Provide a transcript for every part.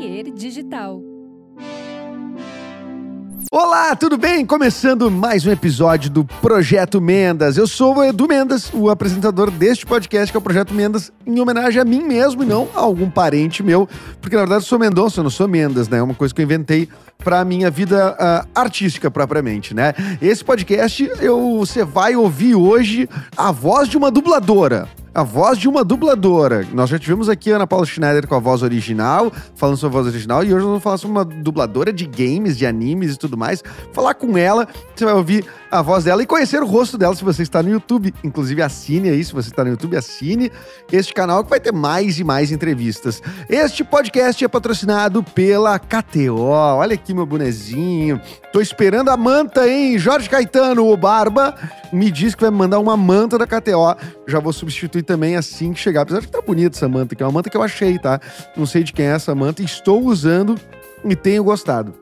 Atelier Digital. Olá, tudo bem? Começando mais um episódio do Projeto Mendas. Eu sou o Edu Mendas, o apresentador deste podcast, que é o Projeto Mendas, em homenagem a mim mesmo e não a algum parente meu, porque na verdade eu sou Mendonça, eu não sou Mendas, né? É uma coisa que eu inventei para minha vida uh, artística propriamente, né? Esse podcast eu você vai ouvir hoje a voz de uma dubladora a voz de uma dubladora. Nós já tivemos aqui a Ana Paula Schneider com a voz original, falando sobre a voz original, e hoje nós vamos falar sobre uma dubladora de games, de animes e tudo mais. Falar com ela, você vai ouvir a voz dela e conhecer o rosto dela se você está no YouTube. Inclusive, assine aí, se você está no YouTube, assine este canal que vai ter mais e mais entrevistas. Este podcast é patrocinado pela KTO. Olha aqui meu bonezinho. Tô esperando a manta, hein? Jorge Caetano, o Barba, me disse que vai me mandar uma manta da KTO. Já vou substituir também assim que chegar. Apesar de que tá bonita essa manta, que é uma manta que eu achei, tá? Não sei de quem é essa manta. Estou usando e tenho gostado.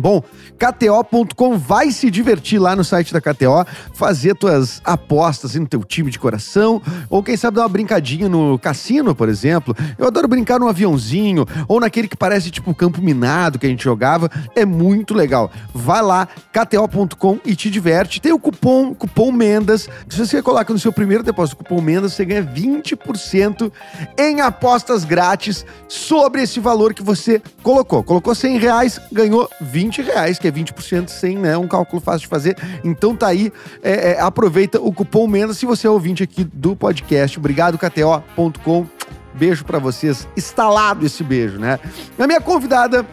Bom, KTO.com vai se divertir lá no site da KTO, fazer tuas apostas no teu time de coração, ou quem sabe dar uma brincadinha no cassino, por exemplo. Eu adoro brincar num aviãozinho, ou naquele que parece tipo campo minado que a gente jogava. É muito legal. Vai lá, KTO.com e te diverte. Tem o cupom, cupom Mendas. Se você coloca no seu primeiro depósito cupom Mendas, você ganha 20% em apostas grátis sobre esse valor que você colocou. Colocou 100 reais, ganhou 20 20 reais, que é 20% sem, né? Um cálculo fácil de fazer. Então tá aí, é, é, aproveita o cupom MENDA se você é ouvinte aqui do podcast. Obrigado, KTO.com. Beijo para vocês. Instalado esse beijo, né? A minha convidada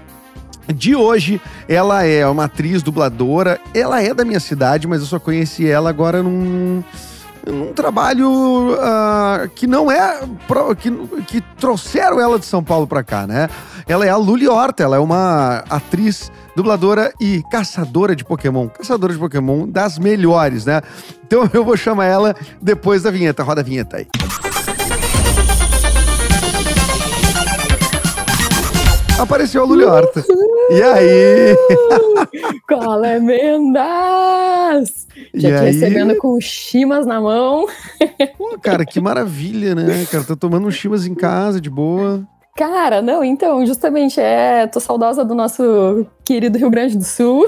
de hoje, ela é uma atriz dubladora. Ela é da minha cidade, mas eu só conheci ela agora num num trabalho uh, que não é. que, que trouxeram ela de São Paulo para cá, né? Ela é a Luli Horta, ela é uma atriz dubladora e caçadora de Pokémon. Caçadora de Pokémon das melhores, né? Então eu vou chamar ela depois da vinheta. Roda a vinheta aí. Apareceu a Luli Horta. E aí? Qual é Mendas? Já te recebendo com chimas na mão. Pô, cara, que maravilha, né? Cara, tô tomando um chimas em casa, de boa. Cara, não, então, justamente, é, tô saudosa do nosso querido Rio Grande do Sul.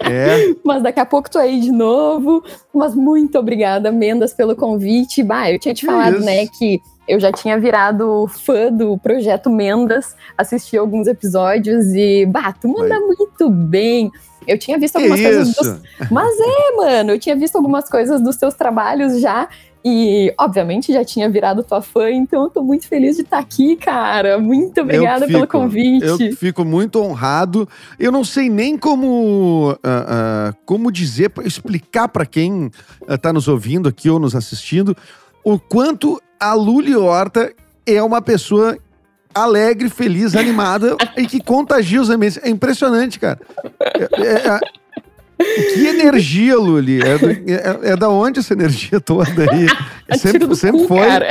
É. Mas daqui a pouco tô aí de novo. Mas muito obrigada, Mendas, pelo convite. Bah, eu tinha te falado, né, que eu já tinha virado fã do projeto Mendas, assisti alguns episódios e, bah, tu manda muito bem. Eu tinha visto algumas coisas dos... Mas é, mano, eu tinha visto algumas coisas dos seus trabalhos já e, obviamente, já tinha virado tua fã, então eu tô muito feliz de estar tá aqui, cara. Muito obrigada fico, pelo convite. Eu fico muito honrado. Eu não sei nem como, uh, uh, como dizer, explicar para quem uh, tá nos ouvindo aqui ou nos assistindo, o quanto a Luli Horta é uma pessoa alegre, feliz, animada e que contagia os ambientes. É impressionante, cara. É, é, é que energia, Luli? É, é, é, da onde essa energia toda aí? sempre sempre cu, foi. Cara.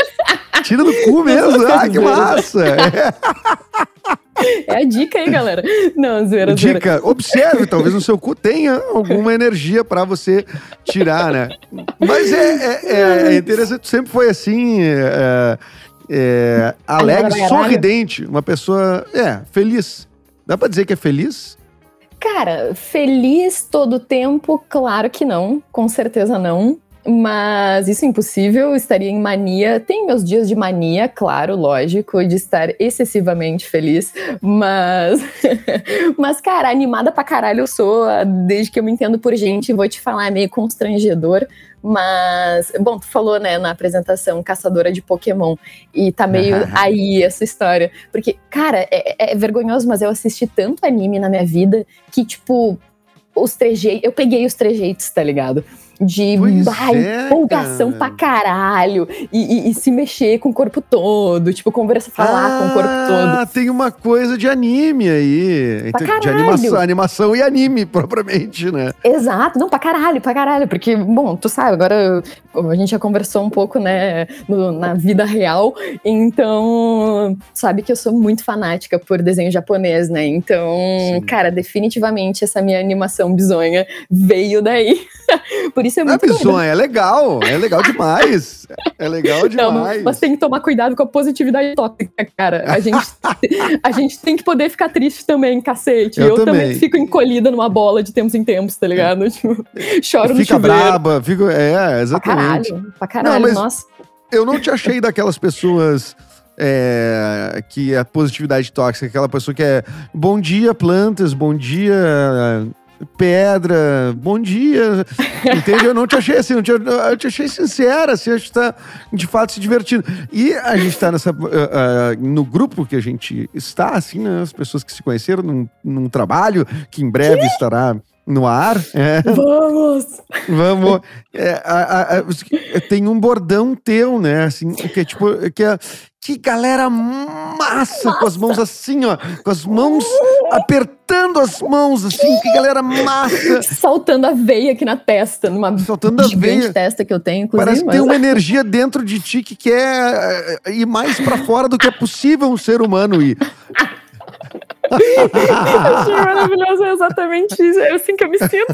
Tira do cu mesmo. Ah, que massa! É. é. a dica aí, galera. Não, zoeira, Dica, zoeira. observe, talvez no seu cu tenha alguma energia para você tirar, né? Mas é, é, é, é interessante, sempre foi assim, é, é alegre, sorridente, uma pessoa, é, feliz. Dá pra dizer que é feliz? Cara, feliz todo tempo? Claro que não, com certeza não. Mas isso é impossível, estaria em mania. Tem meus dias de mania, claro, lógico, de estar excessivamente feliz. Mas, mas cara, animada pra caralho eu sou, desde que eu me entendo por gente, vou te falar, é meio constrangedor. Mas, bom, tu falou, né, na apresentação, caçadora de Pokémon, e tá meio aí essa história. Porque, cara, é, é vergonhoso, mas eu assisti tanto anime na minha vida que, tipo, os trejeitos. Eu peguei os trejeitos, tá ligado? De bah, é, empolgação cara. pra caralho e, e, e, se mexer com o corpo todo, tipo, conversa, falar ah, com o corpo ah, todo. tem uma coisa de anime aí. Pra de animação, animação e anime, propriamente, né? Exato, não, pra caralho, pra caralho. Porque, bom, tu sabe, agora a gente já conversou um pouco, né, no, na vida real, então sabe que eu sou muito fanática por desenho japonês, né? Então, Sim. cara, definitivamente essa minha animação bizonha veio daí. isso é Não é muito doido. bizonha, é legal. É legal demais. É legal Não, demais. mas tem que tomar cuidado com a positividade tóxica, cara. A gente, a gente tem que poder ficar triste também, cacete. Eu Eu, também. também. fico encolhida numa bola de tempos em tempos, tá ligado? Tipo, choro no Fica braba, fica. É, Pra exatamente. caralho, pra caralho, Não, mas- nossa. Eu não te achei daquelas pessoas. é, que é positividade tóxica, aquela pessoa que é bom dia, plantas, bom dia, pedra, bom dia. Entende? Eu não te achei assim, eu te, eu te achei sincera, assim, acho que tá de fato se divertindo. E a gente tá nessa. ah, ah, no grupo que a gente está, assim, né? As pessoas que se conheceram num, num trabalho que em breve estará no ar. É. Vamos! Vamos. é, a- a- a- tem um bordão teu, né? Assim, que é tipo. Que, é, que galera massa, com as mãos assim, ó. Com as mãos apertando as mãos, assim. Que galera massa. Saltando a veia aqui na testa, numa Saltando a veia. testa que eu tenho, inclusive. Parece que mas- tem uma energia dentro de ti que quer é, ir mais pra fora do que é possível um ser humano ir. Achei maravilhoso, é exatamente isso. É assim que eu me sinto.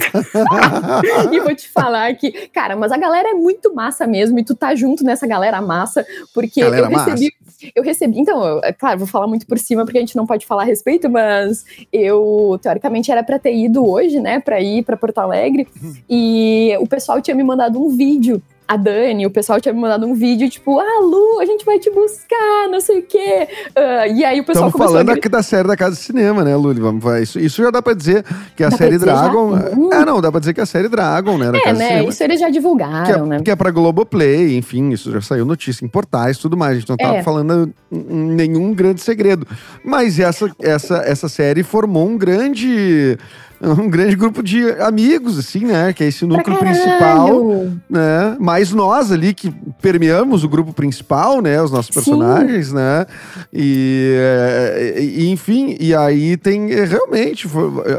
e vou te falar que, cara, mas a galera é muito massa mesmo, e tu tá junto nessa galera massa, porque Galera eu recebi. Eu recebi, então, eu- é claro, vou falar muito por cima porque a gente não pode falar a respeito, mas eu, teoricamente, era pra ter ido hoje, né, pra ir pra Porto Alegre, e o pessoal tinha me mandado um vídeo. A Dani, o pessoal tinha me mandado um vídeo, tipo, ah, Lu, a gente vai te buscar, não sei o quê. Ah, e aí o pessoal Estamos começou falando a aqui da série da Casa de Cinema, né, vai. Isso, isso já dá pra dizer que a Dá série dizer já? Dragon. Hum. É, não, dá pra dizer que a série Dragon, né? É, né? Isso eles já Que divulgaram, é, né? que é pra Globoplay, enfim, isso já saiu notícia em portais e tudo mais. A gente não tava É. falando hum, nenhum grande segredo. Mas essa, essa, essa série formou um grande. Um grande grupo de amigos, assim, né? Que é esse núcleo principal, né? Mais nós ali que permeamos o grupo principal, né? Os nossos Sim. personagens, né? E, é, e, enfim, e aí tem realmente,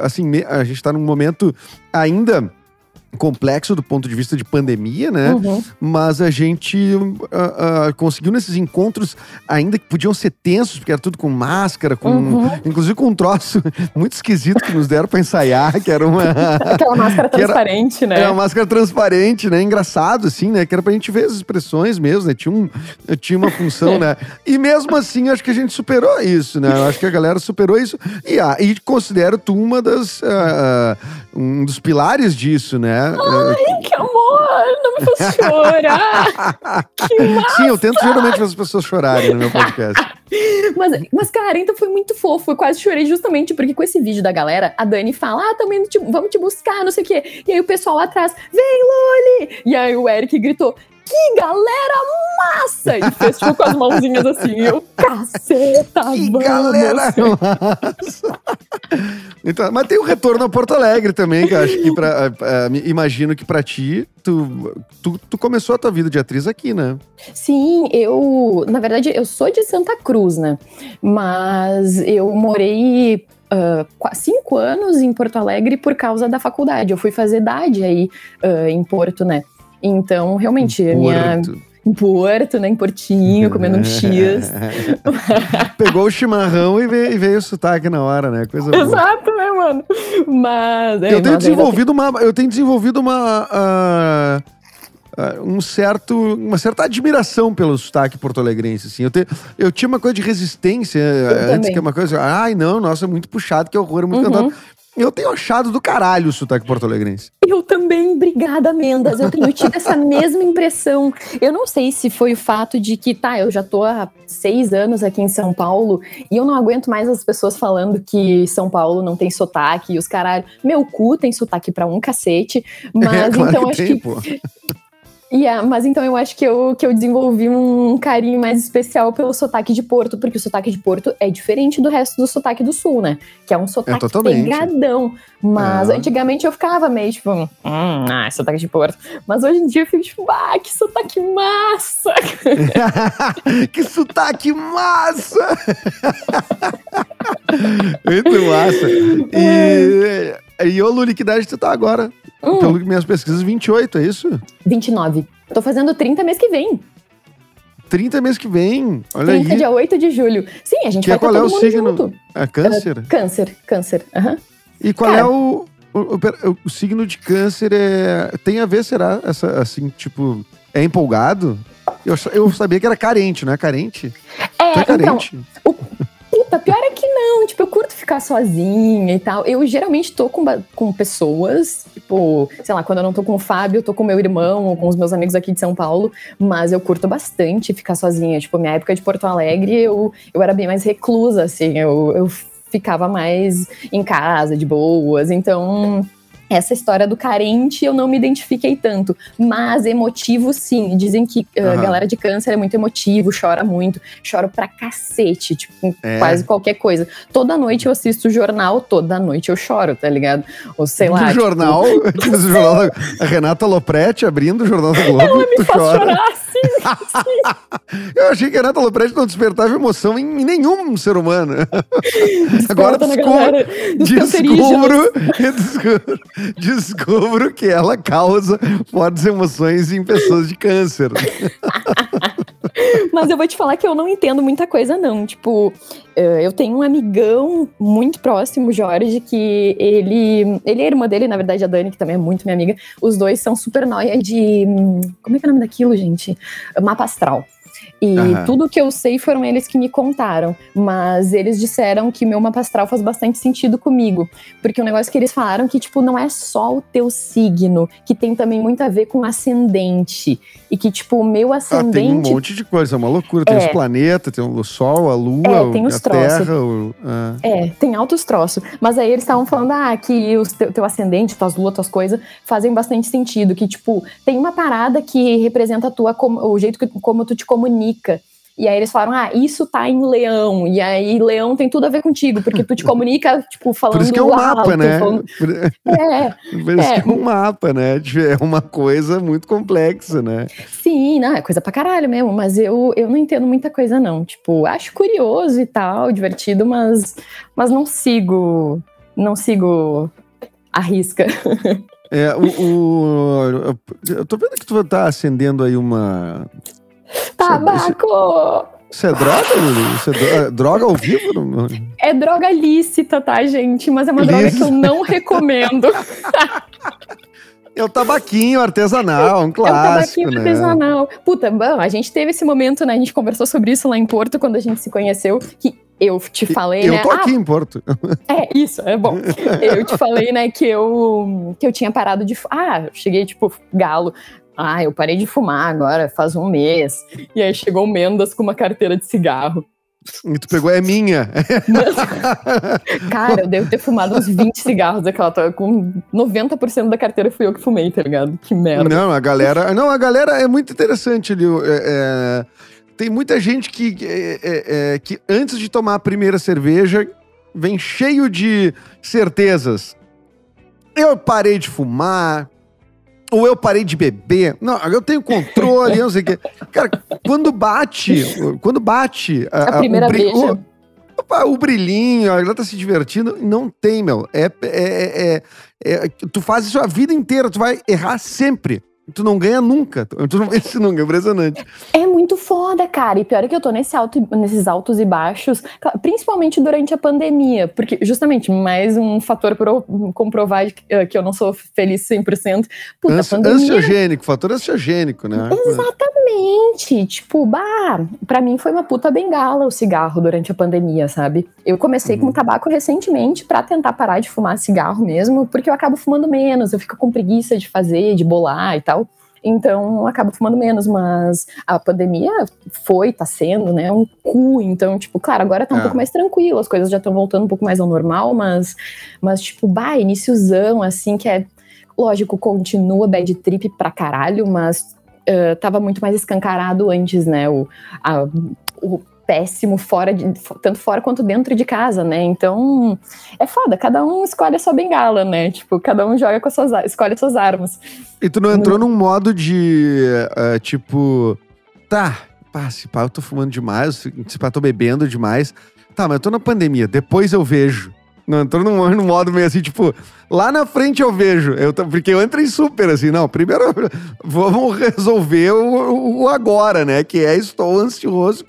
assim, a gente tá num momento ainda complexo do ponto de vista de pandemia, né? Uhum. Mas a gente ah, ah, conseguiu nesses encontros, ainda que podiam ser tensos, porque era tudo com máscara, com, Uhum. inclusive com um troço muito esquisito que nos deram pra ensaiar, que era uma. Aquela máscara Que era- transparente, né? É uma máscara transparente, né? Engraçado, assim, né? Que era pra gente ver as expressões mesmo, né? Tinha, um, tinha uma função, né? E mesmo assim, acho que a gente superou isso, né? Eu acho que a galera superou isso. E, ah, e considero tu uma das... ah, um dos pilares disso, né? Ai, que amor! Não me faz chorar! que massa! Sim, eu tento geralmente fazer as pessoas chorarem no meu podcast. Mas, mas, cara, então foi muito fofo. Eu quase chorei justamente porque com esse vídeo da galera, a Dani fala: Ah, também te- vamos te buscar, não sei o quê. E aí o pessoal lá atrás, vem, Loli! E aí o Eric gritou: Que galera massa! E fez tipo com as mãozinhas assim. E eu, caceta, Que vamos! galera massa! Então, mas tem o retorno a Porto Alegre também, que eu acho que pra, me- imagino que pra ti, tu, tu, tu começou a tua vida de atriz aqui, né? Sim, eu. Na verdade, eu sou de Santa Cruz, né? Mas eu morei. qua- cinco anos em Porto Alegre por causa da faculdade. Eu fui fazer idade aí ah, em Porto, né? Então, realmente, a minha. Porto. Em Porto, né? Em Portinho, comendo um X. Pegou o chimarrão e veio, e veio o sotaque na hora, né? Coisa boa. Exato, né, mano? Mas. é, Eu tenho mas desenvolvido uma. Eu tenho desenvolvido uma. ah, ah, um certo, uma certa admiração pelo sotaque porto-alegrense, assim. Eu, te, eu tinha uma coisa de resistência eh, antes, também. que é uma coisa. Ai, não, nossa, é muito puxado, que horror, é muito Uhum. cantado. Eu tenho achado do caralho o sotaque porto-alegrense. Eu também, obrigada, Mendas. Eu tenho tido essa mesma impressão. Eu não sei se foi o fato de que, tá, eu já tô há seis anos aqui em São Paulo e eu não aguento mais as pessoas falando que São Paulo não tem sotaque e os caralho. Meu cu tem sotaque pra um cacete. Mas É, claro então que acho tem, que. pô. Yeah, mas então eu acho que eu, que eu desenvolvi um carinho mais especial pelo sotaque de Porto, porque o sotaque de Porto é diferente do resto do sotaque do Sul, né? Que é um sotaque totalmente. pegadão. Mas É. antigamente eu ficava meio tipo, hum, ah, sotaque de Porto. Mas hoje em dia eu fico tipo, ah, que sotaque massa! que sotaque massa! Muito massa. E, e ô, Luli, que idade tu tá agora? Hum, Pelo que minhas pesquisas, 28, é isso? 29. Tô fazendo 30 mês que vem. 30 mês que vem. Olha 30 aí. dia 8 de julho. Sim, a gente Que vai é qual é o mundo signo? junto. É câncer? Câncer, câncer. aham. E qual Cara. é o. O, o, o, signo de câncer é. Tem a ver, será? Essa, assim, tipo. É empolgado? Eu, eu sabia que era carente, não é carente? É, é carente. Então, puta, pior é que não. Tipo, eu curto ficar sozinha e tal. Eu geralmente tô com, com pessoas, tipo, sei lá, quando eu não tô com o Fábio, eu tô com meu irmão ou com os meus amigos aqui de São Paulo. Mas eu curto bastante ficar sozinha. Tipo, minha época de Porto Alegre, eu, eu era bem mais reclusa, assim. Eu, eu ficava mais em casa, de boas. Então essa história do carente eu não me identifiquei tanto, mas emotivo sim. Dizem que a uh, galera de câncer é muito emotivo, chora muito, choro pra cacete, tipo, é. quase qualquer coisa. Toda noite eu assisto o jornal, toda noite eu choro, tá ligado? Ou sei lá. Tipo, jornal, jornal a Renata Lopretti abrindo o Jornal do Globo. Ela me faz chora. chorar. eu achei que a Renata Lopretti não despertava emoção em, nenhum ser humano. Agora descubro, descubro, descubro descubro que ela causa fortes emoções em pessoas de câncer. Mas eu vou te falar que eu não entendo muita coisa, não. Tipo, eh, eu tenho um amigão muito próximo, Jorge, que ele. Ele é irmã dele, na verdade, a Dani, que também é muito minha amiga. Os dois são super nóia de. Como é que é o nome daquilo, gente? Mapa astral. E uhum. tudo que eu sei foram eles que me contaram. Mas eles disseram que meu mapa astral faz bastante sentido comigo. Porque o um negócio que eles falaram que, tipo, não é só o teu signo, que tem também muito a ver com ascendente. E que, tipo, o meu ascendente. Ah, tem um monte de coisa, é uma loucura. Tem é. os planetas, tem o Sol, a Lua, é, tem os a troços. Terra. O, ah. É, tem altos troços. Mas aí eles estavam falando, ah, que o teu, teu ascendente, tuas luas, tuas coisas, fazem bastante sentido. Que, tipo, tem uma parada que representa a tua, o jeito que, como tu te comunica comunica. E aí eles falaram, ah, isso tá em leão. E aí leão tem tudo a ver contigo, porque tu te comunica, tipo, falando Por isso que é um alto, mapa, né? Falando... É. Por isso é. que é um mapa, né? É uma coisa muito complexa, né? Sim, não, é coisa pra caralho mesmo. Mas eu, eu não entendo muita coisa, não. Tipo, acho curioso e tal, divertido, mas, mas não sigo, não sigo a risca. É, o, o, eu tô vendo que tu tá acendendo aí uma Tabaco! Isso é droga, Isso é, é droga ao vivo? É droga lícita, tá, gente? Mas é uma droga que eu não recomendo. É o tabaquinho artesanal, um clássico, é o tabaquinho né? artesanal. Puta, bom, a gente teve esse momento, né? A gente conversou sobre isso lá em Porto, quando a gente se conheceu, que eu te falei, eu né? tô aqui ah, em Porto. É, isso, é bom. Eu te falei, né, que eu, que eu tinha parado de... Ah, cheguei, tipo, galo. Ah, eu parei de fumar agora, faz um mês. E aí chegou o Mendas com uma carteira de cigarro. E tu pegou, é minha. Cara, eu devo ter fumado uns 20 cigarros daquela. Com 90% da carteira fui eu que fumei, tá ligado? Que merda. Não, a galera. Não, a galera é muito interessante ali. É, é, tem muita gente que, é, é, é, que antes de tomar a primeira cerveja vem cheio de certezas. Eu parei de fumar, ou eu parei de beber. Não, eu tenho controle, não sei o quê. Cara, quando bate, quando bate... A, a primeira vez. O, brilhinho, ela tá se divertindo, não tem, meu. É, é, é, é, tu faz isso a vida inteira, tu vai errar sempre. Tu não ganha nunca. Tu não vence nunca, é impressionante. É muito foda, cara. E pior é que eu tô nesse alto, nesses altos e baixos, principalmente durante a pandemia. Porque, justamente, mais um fator para comprovar eh, que eu não sou feliz 100%. Puta, Ansi pandemia... Ansiogênico, fator ansiogênico, né? Exatamente. Tipo, bah, pra mim foi uma puta bengala o cigarro durante a pandemia, sabe? Eu comecei uhum. com tabaco recentemente para tentar parar de fumar cigarro mesmo, porque eu acabo fumando menos, eu fico com preguiça de fazer, de bolar e tal. Então, acaba fumando menos, mas a pandemia foi, tá sendo, né, um cu. Então, tipo, claro, agora tá um é. pouco mais tranquilo, as coisas já estão voltando um pouco mais ao normal, mas, mas tipo, bah, iníciozão, assim, que é. Lógico, continua bad trip pra caralho, mas uh, tava muito mais escancarado antes, né? O, a, o péssimo fora de, tanto fora quanto dentro de casa, né? Então é foda, cada um escolhe a sua bengala, né? Tipo, cada um joga com as suas escolhe as suas armas. E tu não entrou no... num modo de uh, tipo, tá, pá, se pá, eu tô fumando demais, se pá, eu tô bebendo demais. Tá, mas eu tô na pandemia, depois eu vejo. Não, entrou num, num modo meio assim, tipo, lá na frente eu vejo. Eu, porque eu entrei super assim, não, primeiro vamos resolver o, o agora, né? Que é estou ansioso,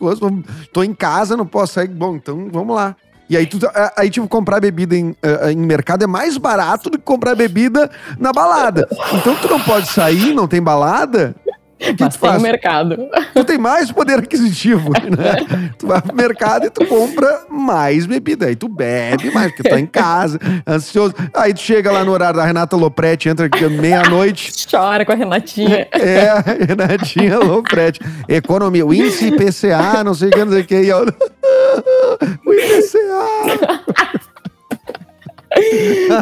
estou em casa, não posso sair. Bom, então vamos lá. E aí, tu, aí, tipo, comprar bebida em, em mercado é mais barato do que comprar bebida na balada. Então, tu não pode sair, não tem balada. Que Mas tem o mercado. Tu tem mais poder aquisitivo, né? tu vai pro mercado e tu compra mais bebida. Aí tu bebe mais, porque tu tá em casa, ansioso. Aí tu chega lá no horário da Renata Lopretti, entra aqui meia-noite. Chora com a Renatinha. É, a Renatinha Lopretti. Economia, o índice IPCA, não sei o que, não sei o que. O IPCA.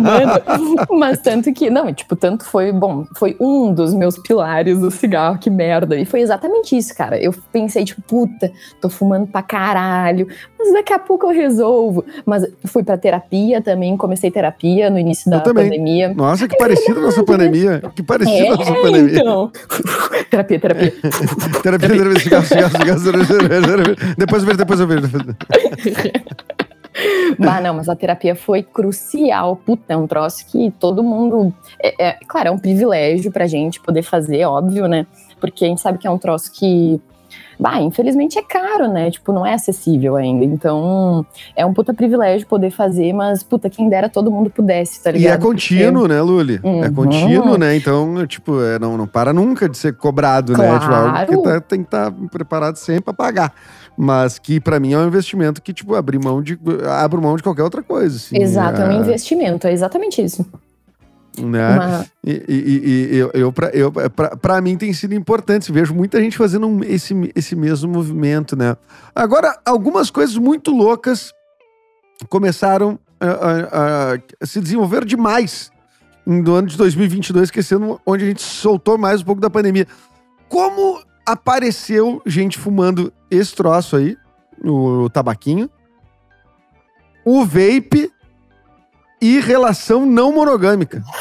Mano, mas tanto que, não, tipo, tanto foi, bom, foi um dos meus pilares do cigarro, que merda. E foi exatamente isso, cara. Eu pensei, tipo, puta, tô fumando pra caralho, mas daqui a pouco eu resolvo. Mas fui pra terapia também, comecei terapia no início da pandemia. Nossa, que parecido com a nossa pandemia. Que parecido é, com a nossa pandemia. Então. terapia, terapia. terapia, terapia, cigarro, cigarro, cigarro, Depois eu vejo, depois eu vejo. bah, não, mas a terapia foi crucial. Puta, é um troço que todo mundo. É, é, claro, é um privilégio pra gente poder fazer, óbvio, né? Porque a gente sabe que é um troço que. Bah, infelizmente é caro, né? Tipo, não é acessível ainda. Então, é um puta privilégio poder fazer, mas, puta, quem dera todo mundo pudesse, tá ligado? E é contínuo, Porque... né, Luli? É uhum. É contínuo, né? Então, tipo, é, não, não para nunca de ser cobrado, claro. né? Tipo, algo que tá, tem que estar tá preparado sempre pra pagar mas que para mim é um investimento que, tipo, abrir mão de, abro mão de qualquer outra coisa. Assim, Exato, é... é um investimento, é exatamente isso. Né? Uma... E, e, e, eu, eu, pra, eu pra, pra mim tem sido importante. Vejo muita gente fazendo esse, esse mesmo movimento, né? Agora, algumas coisas muito loucas começaram a, a, a se desenvolver demais no ano de 2022, esquecendo onde a gente soltou mais um pouco da pandemia. Como apareceu gente fumando esse troço aí, o tabaquinho, o vape e relação não monogâmica.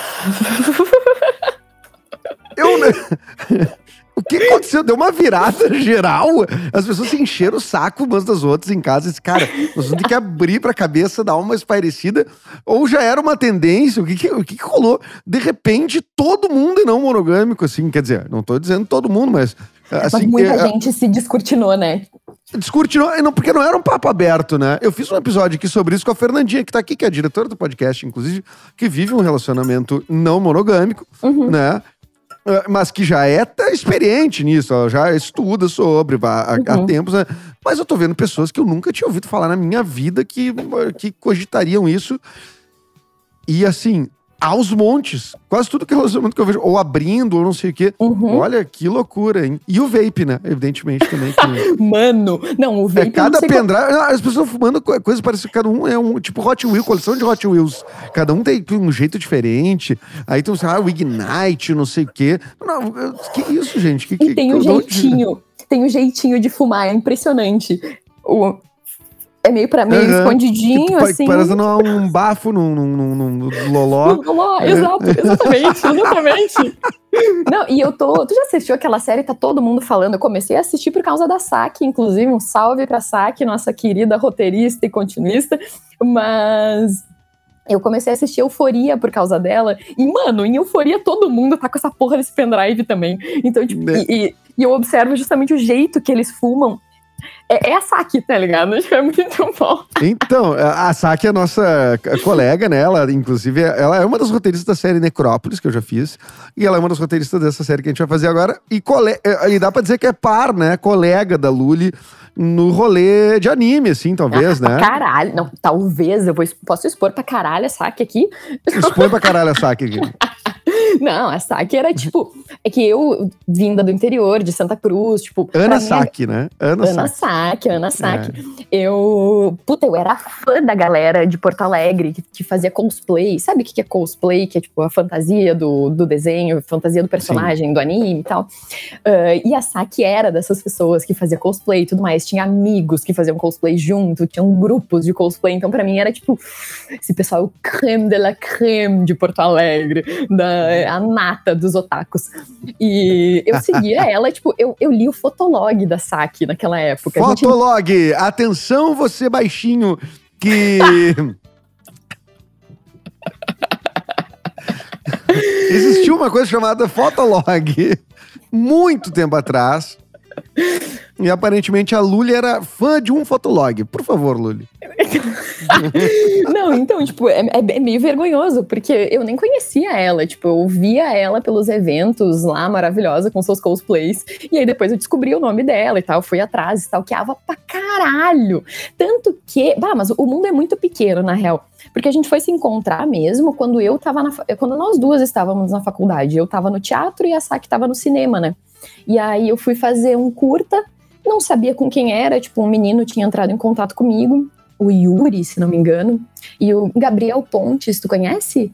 Eu. O que aconteceu? Deu uma virada geral. As pessoas se encheram o saco umas das outras em casa. E disse, cara, nós vamos ter que abrir pra cabeça, dar uma espairecida. Ou já era uma tendência? O que que, o que que rolou? De repente, todo mundo é não monogâmico, assim. Quer dizer, não tô dizendo todo mundo, mas Assim, Mas muita é, gente se descortinou, né? Descortinou, não, porque não era um papo aberto, né? Eu fiz um episódio aqui sobre isso com a Fernandinha, que tá aqui, que é a diretora do podcast, inclusive, que vive um relacionamento não monogâmico, uhum. né? Mas que já é tá experiente nisso, ela já estuda sobre há, uhum. há tempos, né? Mas eu tô vendo pessoas que eu nunca tinha ouvido falar na minha vida que, que cogitariam isso. E assim, aos montes. Quase tudo que é relacionamento que eu vejo, ou abrindo, ou não sei o quê. Uhum. Olha, que loucura, hein? E o vape, né? Evidentemente também. Que... Mano, não, o vape. É cada pendrive. Qual... As pessoas fumando coisas, parece que cada um é um tipo Hot Wheels, coleção de Hot Wheels. Cada um tem um jeito diferente. Aí tem ah, o Ignite, não sei o quê. Não, que isso, gente? Que, e tem o um jeitinho. Tem um jeitinho de fumar, é impressionante. O, é meio pra meio uhum. escondidinho, tipo, assim. Parecendo um bafo num, num, num, num loló. No loló, é. exato, exatamente, exatamente. Não, e eu tô. Tu já assistiu aquela série? Tá todo mundo falando. Eu comecei a assistir por causa da Saki, inclusive. Um salve pra Saki, nossa querida roteirista e continuista. Mas eu comecei a assistir Euforia por causa dela. E, mano, em Euforia todo mundo tá com essa porra desse pendrive também. Então, tipo, né? e, e, eu observo justamente o jeito que eles fumam. É, é, a Saki, tá ligado? É muito bom. Então, a Saki é nossa colega, né? Ela, inclusive, ela é uma das roteiristas da série Necrópolis, que eu já fiz. E ela é uma das roteiristas dessa série que a gente vai fazer agora. E, cole... e dá pra dizer que é par, né? Colega da Luli no rolê de anime, assim, talvez, ah, né? Caralho. Não, talvez. Eu vou, posso expor pra caralho a Saki aqui? Expõe pra caralho a Saki aqui. Não, a Saki era tipo. É que eu, vinda do interior, de Santa Cruz, tipo. Ana Saki, né? Ana, Ana Saki, Ana Saki. É. Eu. Puta, eu era fã da galera de Porto Alegre que, que fazia cosplay. Sabe o que é cosplay? Que é tipo a fantasia do, do desenho, fantasia do personagem, Sim. do anime e tal. Uh, e a Saki era dessas pessoas que fazia cosplay e tudo mais. Tinha amigos que faziam cosplay junto, tinham grupos de cosplay. Então, pra mim, era tipo esse pessoal creme de la creme de Porto Alegre, da a nata dos otakus. E eu seguia ela, tipo, eu, eu li o fotolog da Saki naquela época. Fotolog! Gente... Atenção, você baixinho que. Existiu uma coisa chamada Fotolog muito tempo atrás. E aparentemente a Luli era fã de um fotolog. Por favor, Luli. não, então, tipo, é, é, meio vergonhoso, porque eu nem conhecia ela. Tipo, eu via ela pelos eventos lá, maravilhosa, com seus cosplays. E aí depois eu descobri o nome dela e tal, fui atrás e tal, que ava pra caralho. Tanto que. Bah, mas o mundo é muito pequeno, na real. Porque a gente foi se encontrar mesmo quando eu tava na. Quando nós duas estávamos na faculdade. Eu tava no teatro e a Saki tava no cinema, né? E aí eu fui fazer um curta, não sabia com quem era, tipo, um menino tinha entrado em contato comigo, o Yuri, se não me engano, e o Gabriel Pontes, tu conhece?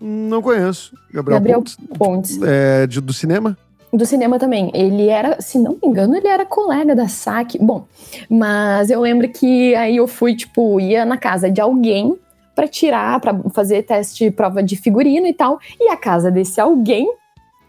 Não conheço. Gabriel, Gabriel Pontes. Pontes. É, de, do cinema? Do cinema também. Ele era, se não me engano, ele era colega da SAC. Bom, mas eu lembro que aí eu fui, tipo, ia na casa de alguém para tirar, para fazer teste, prova de figurino e tal. E a casa desse alguém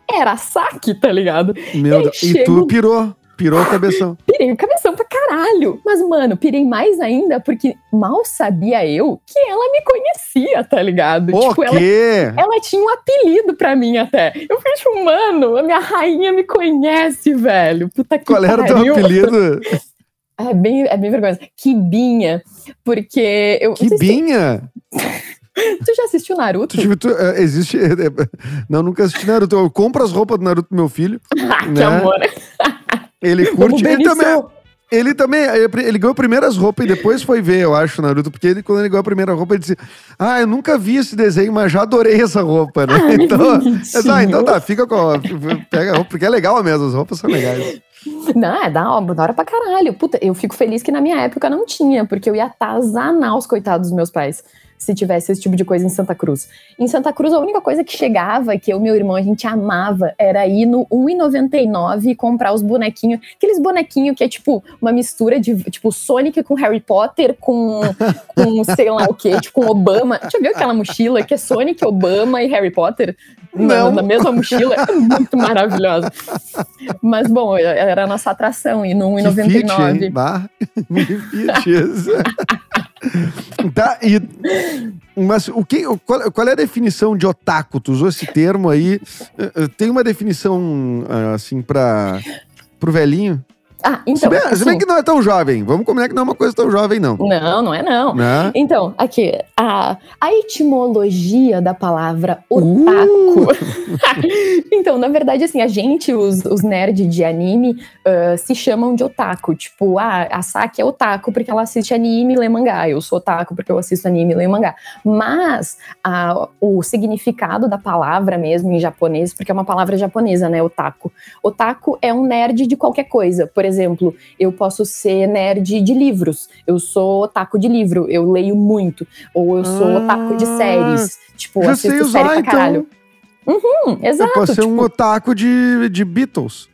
era a SAC, tá ligado? Meu Deus. E tu pirou. Pirou o cabeção. Pirei o cabeção pra caralho. Mas, mano, pirei mais ainda porque mal sabia eu que ela me conhecia, tá ligado? O tipo, quê? Ela, ela tinha um apelido pra mim até. Eu fiquei tipo, mano, a minha rainha me conhece, velho. Puta que Qual pariu. era o teu apelido? É bem, é bem vergonhoso. Kibinha. Porque eu. Kibinha? Tu já assistiu Naruto? Tipo, tu, uh, existe. Não, nunca assisti Naruto. Eu compro as roupas do Naruto pro meu filho. Ah, né? que amor. Ele curte. Ele também. Ele também, ele ganhou primeiras roupas e depois foi ver, eu acho, Naruto, porque ele, quando ele ganhou a primeira roupa, ele disse: Ah, eu nunca vi esse desenho, mas já adorei essa roupa, né? Ai, então, ah, então tá, fica com. Pega a roupa, porque é legal mesmo, as roupas são legais. Não, é da, da hora pra caralho. Puta, eu fico feliz que na minha época não tinha, porque eu ia atazanar os coitados dos meus pais se tivesse esse tipo de coisa em Santa Cruz. Em Santa Cruz, a única coisa que chegava, que eu e meu irmão a gente amava, era ir no 1,99 e comprar os bonequinhos. Aqueles bonequinhos que é tipo uma mistura de tipo Sonic com Harry Potter, com, com sei lá o que, tipo com Obama. Já viu aquela mochila que é Sonic, Obama e Harry Potter? Na, na, mesma mochila, é muito maravilhosa. Mas, bom, era a nossa atração, e no 1,99. Que fit, isso. tá, e, mas o que, qual, qual, é a definição de otaku? Tu usou esse termo aí. Eh, eh, tem uma definição, ah, assim, para o velhinho? Ah, então. Se bem, assim, se bem, que não é tão jovem. Vamos combinar que não é uma coisa tão jovem, não. Não, não é não. Né? Então, aqui, a, a etimologia da palavra otaku. Uh! então, na verdade, assim, a gente, os, os nerds de anime, uh, se chamam de otaku. Tipo, ah, a Saki é otaku porque ela assiste anime e lê mangá. Eu sou otaku porque eu assisto anime e leio mangá. Mas a, o significado da palavra mesmo em japonês, porque é uma palavra japonesa, né? Otaku. Otaku é um nerd de qualquer coisa. Por exemplo, eu posso ser nerd de livros. Eu sou otaku de livro, eu leio muito. Ou eu sou ah, otaku de séries. Tipo, já assisto sei usar, série pra caralho. Então. Uhum, exato. Eu posso ser tipo, um otaku de, de Beatles.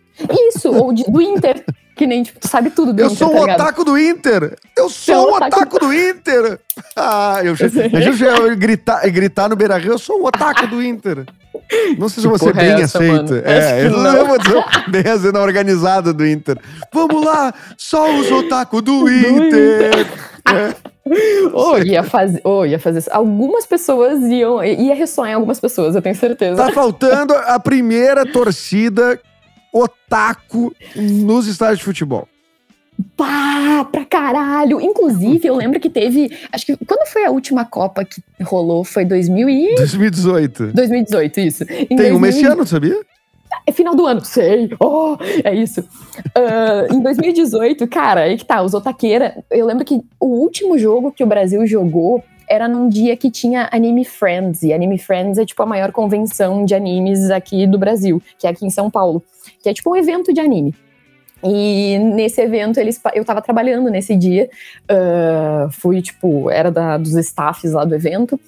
Isso, ou de, do Inter. Que nem, tipo, tu sabe tudo do eu Inter. Eu sou tá um otaku do Inter! Eu sou um otaku... otaku do Inter! Ah, eu já, eu já eu gritar, gritar no Beira Rio, eu sou um otaku do Inter. Não sei se você é bem essa, aceito. Mano? É, eu não, vou dizer bem a cena organizada do Inter. Vamos lá, só os otaku do, do Inter! Inter. É. Oh, ia fazer, oh, ia fazer. Algumas pessoas iam. ia ressoar em algumas pessoas, eu tenho certeza. Tá faltando a primeira torcida otaku nos estádios de futebol. Pá, pra caralho! Inclusive, eu lembro que teve. Acho que quando foi a última Copa que rolou? Foi 2000 e... 2018. 2018, isso. Em Tem 2000... uma esse ano, sabia? É final do ano, sei. Oh, é isso. Uh, em 2018, cara, aí que tá, os Otaqueira. Eu lembro que o último jogo que o Brasil jogou era num dia que tinha Anime Friends. E Anime Friends é tipo a maior convenção de animes aqui do Brasil, que é aqui em São Paulo. Que é tipo um evento de anime. E nesse evento, eles, eu tava trabalhando nesse dia, uh, fui, tipo, era da, dos staffs lá do evento,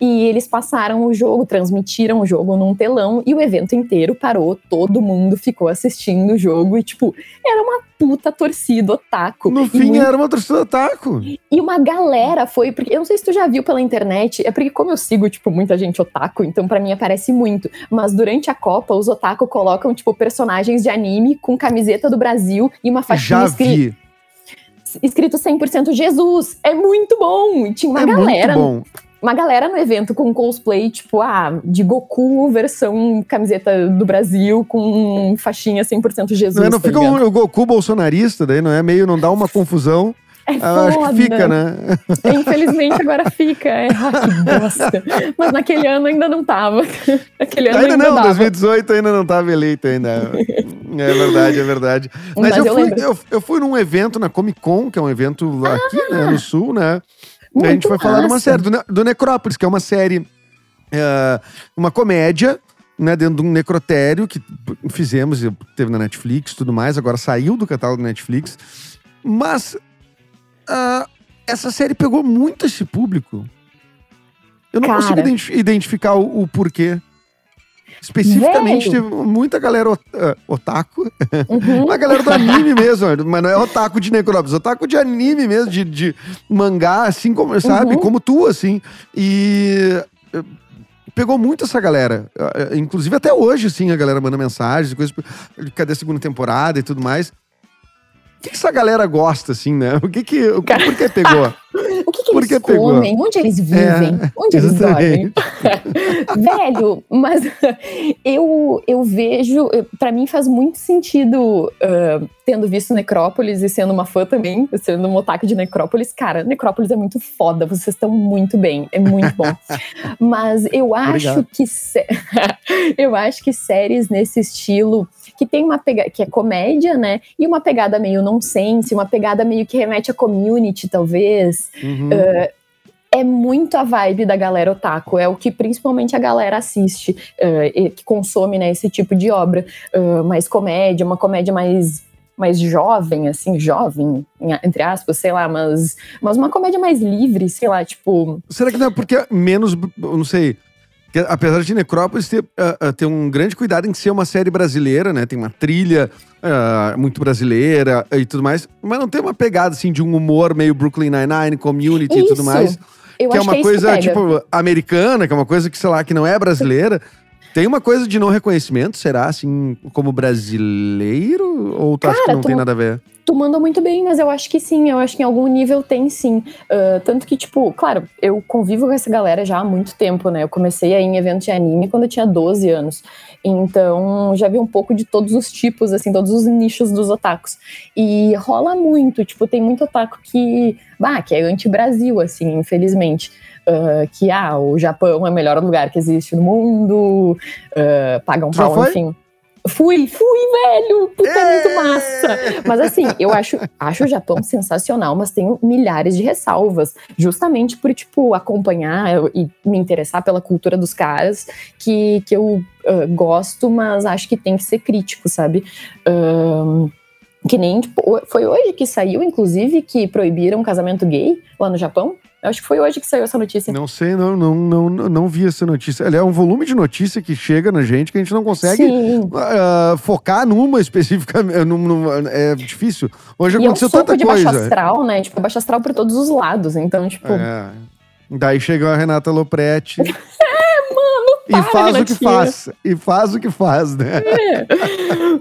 e eles passaram o jogo, transmitiram o jogo num telão e o evento inteiro parou, todo mundo ficou assistindo o jogo e, tipo, era uma puta torcida otaku. No fim, muito... era uma torcida otaku. E uma galera foi, porque eu não sei se tu já viu pela internet, é porque como eu sigo, tipo, muita gente otaku, então para mim aparece muito. Mas durante a Copa, os otaku colocam, tipo, personagens de anime com camiseta do Brasil e uma faixinha escrita escrito 100% Jesus. É muito bom. Tinha uma é galera. Muito bom. Uma galera no evento com cosplay, tipo, ah, de Goku versão camiseta do Brasil com faixinha 100% Jesus. Não, não tá fica um, o Goku bolsonarista, daí não é meio, não dá uma confusão. É Eu acho que fica, né? Infelizmente agora fica. É, ah, que bosta. Mas naquele ano ainda não tava. Naquele ano Ainda ainda, não, dava. 2018 ainda não estava eleito ainda. É verdade, é verdade. Mas, Mas eu, eu fui, eu, eu fui num evento na Comic Con, que é um evento aqui né, no Sul, né? E a gente Muito foi falar de uma série do, Ne- do Necrópolis, que é uma série, é, uma comédia, né, dentro de um necrotério que fizemos, teve na Netflix e tudo mais, agora saiu do catálogo da Netflix. Mas ah, essa série pegou muito esse público. Eu não Cara. consigo identi- identificar o, o porquê. Especificamente, Velho. teve muita galera ot- ah, otaku, Uhum. a galera do anime mesmo, mas não é otaku de Necrópolis, otaku de anime mesmo, de, de mangá, assim como, sabe? Uhum. Como tu, assim. E eh, pegou muito essa galera. Eh, Inclusive até hoje, assim, a galera manda mensagens, coisas, cadê a segunda temporada e tudo mais. O que, essa galera gosta, assim, né? O que que... Por que pegou? O que, que eles pegou? comem? Onde eles vivem? É, Onde eles dormem? Velho, mas eu, eu vejo, pra mim faz muito sentido, ah, tendo visto Necrópolis e sendo uma fã também, sendo um otaku de Necrópolis, cara, Necrópolis é muito foda, vocês estão muito bem, é muito bom. mas eu acho Obrigado. que eu acho que séries nesse estilo que tem uma pegada que é comédia, né? E uma pegada meio nonsense, uma pegada meio que remete a community, talvez Uhum. é muito a vibe da galera otaku, é o que principalmente a galera assiste, e que consome né, esse tipo de obra, eh, mais comédia, uma comédia mais mais jovem, assim, jovem, em- entre aspas, sei lá, mas, mas uma comédia mais livre, sei lá, tipo, Será que não é porque menos, não sei, apesar de Necrópolis ter, ah, ter um grande cuidado em ser uma série brasileira, né? Tem uma trilha ah, muito brasileira e tudo mais, mas não tem uma pegada assim de um humor meio Brooklyn Nine-Nine, Community e tudo Isso. mais, eu que é uma que é isso coisa tipo americana, que é uma coisa que sei lá que não é brasileira. Tem uma coisa de não reconhecimento, será assim, como brasileiro ou tu acha que Cara, não tu tem nada a ver? Tu mandou muito bem, mas eu acho que sim, eu acho que em algum nível tem sim. Ah, tanto que, tipo, claro, eu convivo com essa galera já há muito tempo, né? Eu comecei aí em eventos de anime quando eu tinha 12 anos. Então, já vi um pouco de todos os tipos, assim, todos os nichos dos otakus. E rola muito, tipo, tem muito otaku que, bah, que é anti-Brasil, assim, infelizmente. Ah, que, ah, o Japão é o melhor lugar que existe no mundo, ah, paga um pau, enfim. Fui, fui, velho! Puta, é muito massa! É! Mas assim, eu acho, acho o Japão sensacional, mas tenho milhares de ressalvas. Justamente por, tipo, acompanhar e me interessar pela cultura dos caras, que, que eu ah, gosto, mas acho que tem que ser crítico, sabe? Ahn, que nem, tipo, foi hoje que saiu, inclusive, que proibiram casamento gay lá no Japão. Acho que foi hoje que saiu essa notícia. Não sei, não, não, não, não, vi essa notícia. Aliás, é um volume de notícia que chega na gente que a gente não consegue ah, focar numa especificamente. num- num- é difícil. Hoje E é um aconteceu tanta de baixo coisa. astral, né? Tipo, baixo astral por todos os lados. Então, tipo, É. Daí chega a Renata Lopretti. E para, faz o que faz. E faz o que faz, né?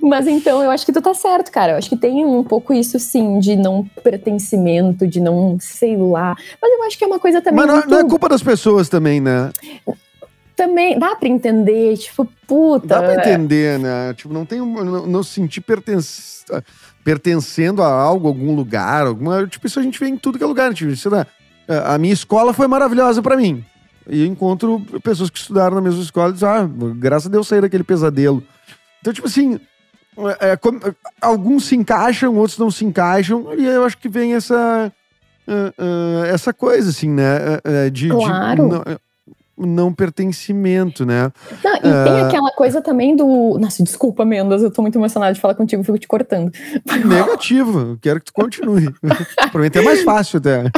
Mas então, eu acho que tu tá certo, cara. Eu acho que tem um pouco isso, sim, de não pertencimento, de não, sei lá. Mas eu acho que é uma coisa também Mas não, muito... não é culpa das pessoas também, né? Também dá pra entender, tipo, puta... Dá pra entender, né? Tipo, não tem não, não se sentir perten- pertencendo a algo, algum lugar, alguma. Tipo, isso a gente vê em tudo que é lugar. Tipo, sei lá, a minha escola foi maravilhosa pra mim. E eu encontro pessoas que estudaram na mesma escola e dizem, ah, graças a Deus saí daquele pesadelo. Então, tipo assim, é, é, como- alguns se encaixam, outros não se encaixam, e eu acho que vem essa. ah, ah, essa coisa, assim, né? ah, De, de Claro. não, não pertencimento, né? Não, e tem Ah. aquela coisa também do... Nossa, desculpa, Mendas, eu tô muito emocionada de falar contigo, fico te cortando. Negativo. Quero que tu continue. pra mim é mais fácil até.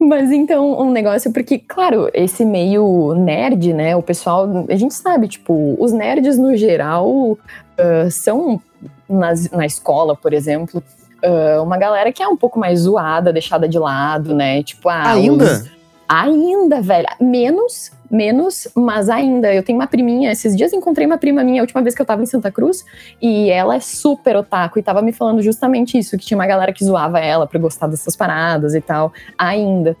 Mas então, um negócio, porque, claro, esse meio nerd, né? O pessoal, a gente sabe, tipo, os nerds no geral ah, são nas, na escola, por exemplo. ah, uma galera que é um pouco mais zoada, deixada de lado, né? Tipo, ah, Ainda? os- Ainda, velho. Menos menos, mas ainda. Eu tenho uma priminha, esses dias encontrei uma prima minha, a última vez que eu tava em Santa Cruz, e ela é super otaku, e tava me falando justamente isso, que tinha uma galera que zoava ela pra gostar dessas paradas e tal, ainda.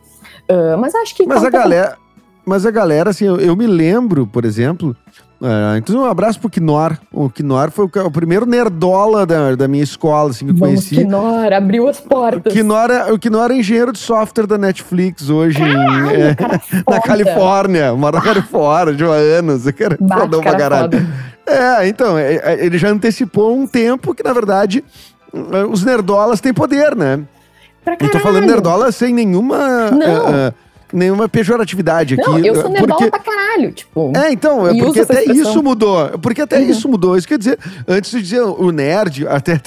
Uh, mas acho que. Mas a galera. Mas a galera, assim, eu, eu me lembro, por exemplo, é, então, um abraço pro Knorr. O Knorr foi o, primeiro nerdola da, da minha escola, assim, que eu Vamos, conheci. Knorr, abriu as portas. O Knorr, é, o Knorr é engenheiro de software da Netflix hoje Caralho, em, é, cara na. Califórnia. Mora na Califórnia, de anos. O cara é Bah, fodão cara pra caralho. foda. É, então, é, é, ele já antecipou um tempo que, na verdade, é, os nerdolas têm poder, né? Pra E tô falando caralho. nerdola sem nenhuma. Não. é, é, nenhuma pejoratividade aqui. Não, eu sou é, nerdola porque, pra caralho, tipo. É, então, é porque até isso mudou. Porque até Uhum. isso mudou. Isso quer dizer, antes de dizer o nerd, até,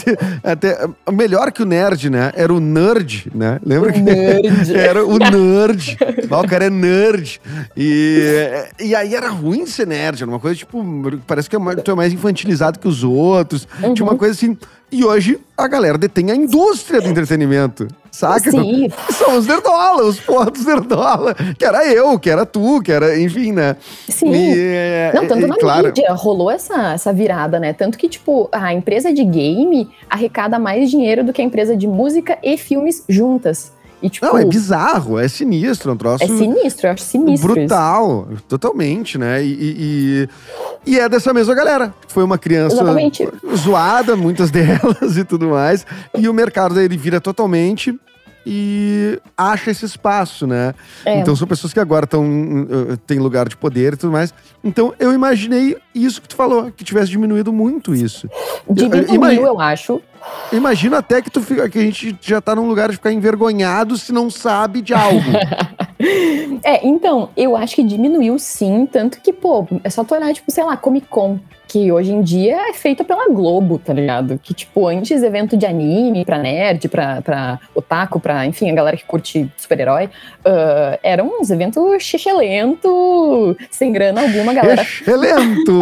até melhor que o nerd, né? Era o nerd, né? Lembra O que nerd. era o nerd. O cara é nerd. E, e aí era ruim ser nerd, era uma coisa tipo, parece que é tu é mais infantilizado que os outros. Tinha uma Uhum. coisa assim. E hoje a galera detém a indústria do entretenimento. Saca? Sim, São os nerdola, os porra dos nerdola. Que era eu, que era tu, que era, enfim, né? sim. E, é, Não, tanto e, na claro, mídia rolou essa, essa virada, né? Tanto que, tipo, a empresa de game arrecada mais dinheiro do que a empresa de música e filmes juntas. E, tipo, Não, é bizarro, é sinistro, é um troço é sinistro, eu acho sinistro. isso. brutal, totalmente, né? E, e, e- é dessa mesma galera. Foi uma criança Exatamente. zoada, muitas delas e tudo mais. E o mercado dele vira totalmente e acha esse espaço, né? É. Então são pessoas que agora estão têm lugar de poder e tudo mais. Então eu imaginei isso que tu falou, que tivesse diminuído muito isso. Diminuiu, Imagina- eu acho. Imagina até que, tu fica, que a gente já tá num lugar de ficar envergonhado se não sabe de algo. É, então, eu acho que diminuiu sim, tanto que, pô, é só tu olhar, tipo, sei lá, Comic Con, que hoje em dia é feita pela Globo, tá ligado? Que, tipo, antes evento de anime pra nerd, pra, pra otaku, pra, enfim, a galera que curte super-herói, ah, eram uns eventos xixelento, sem grana alguma, galera Excelento!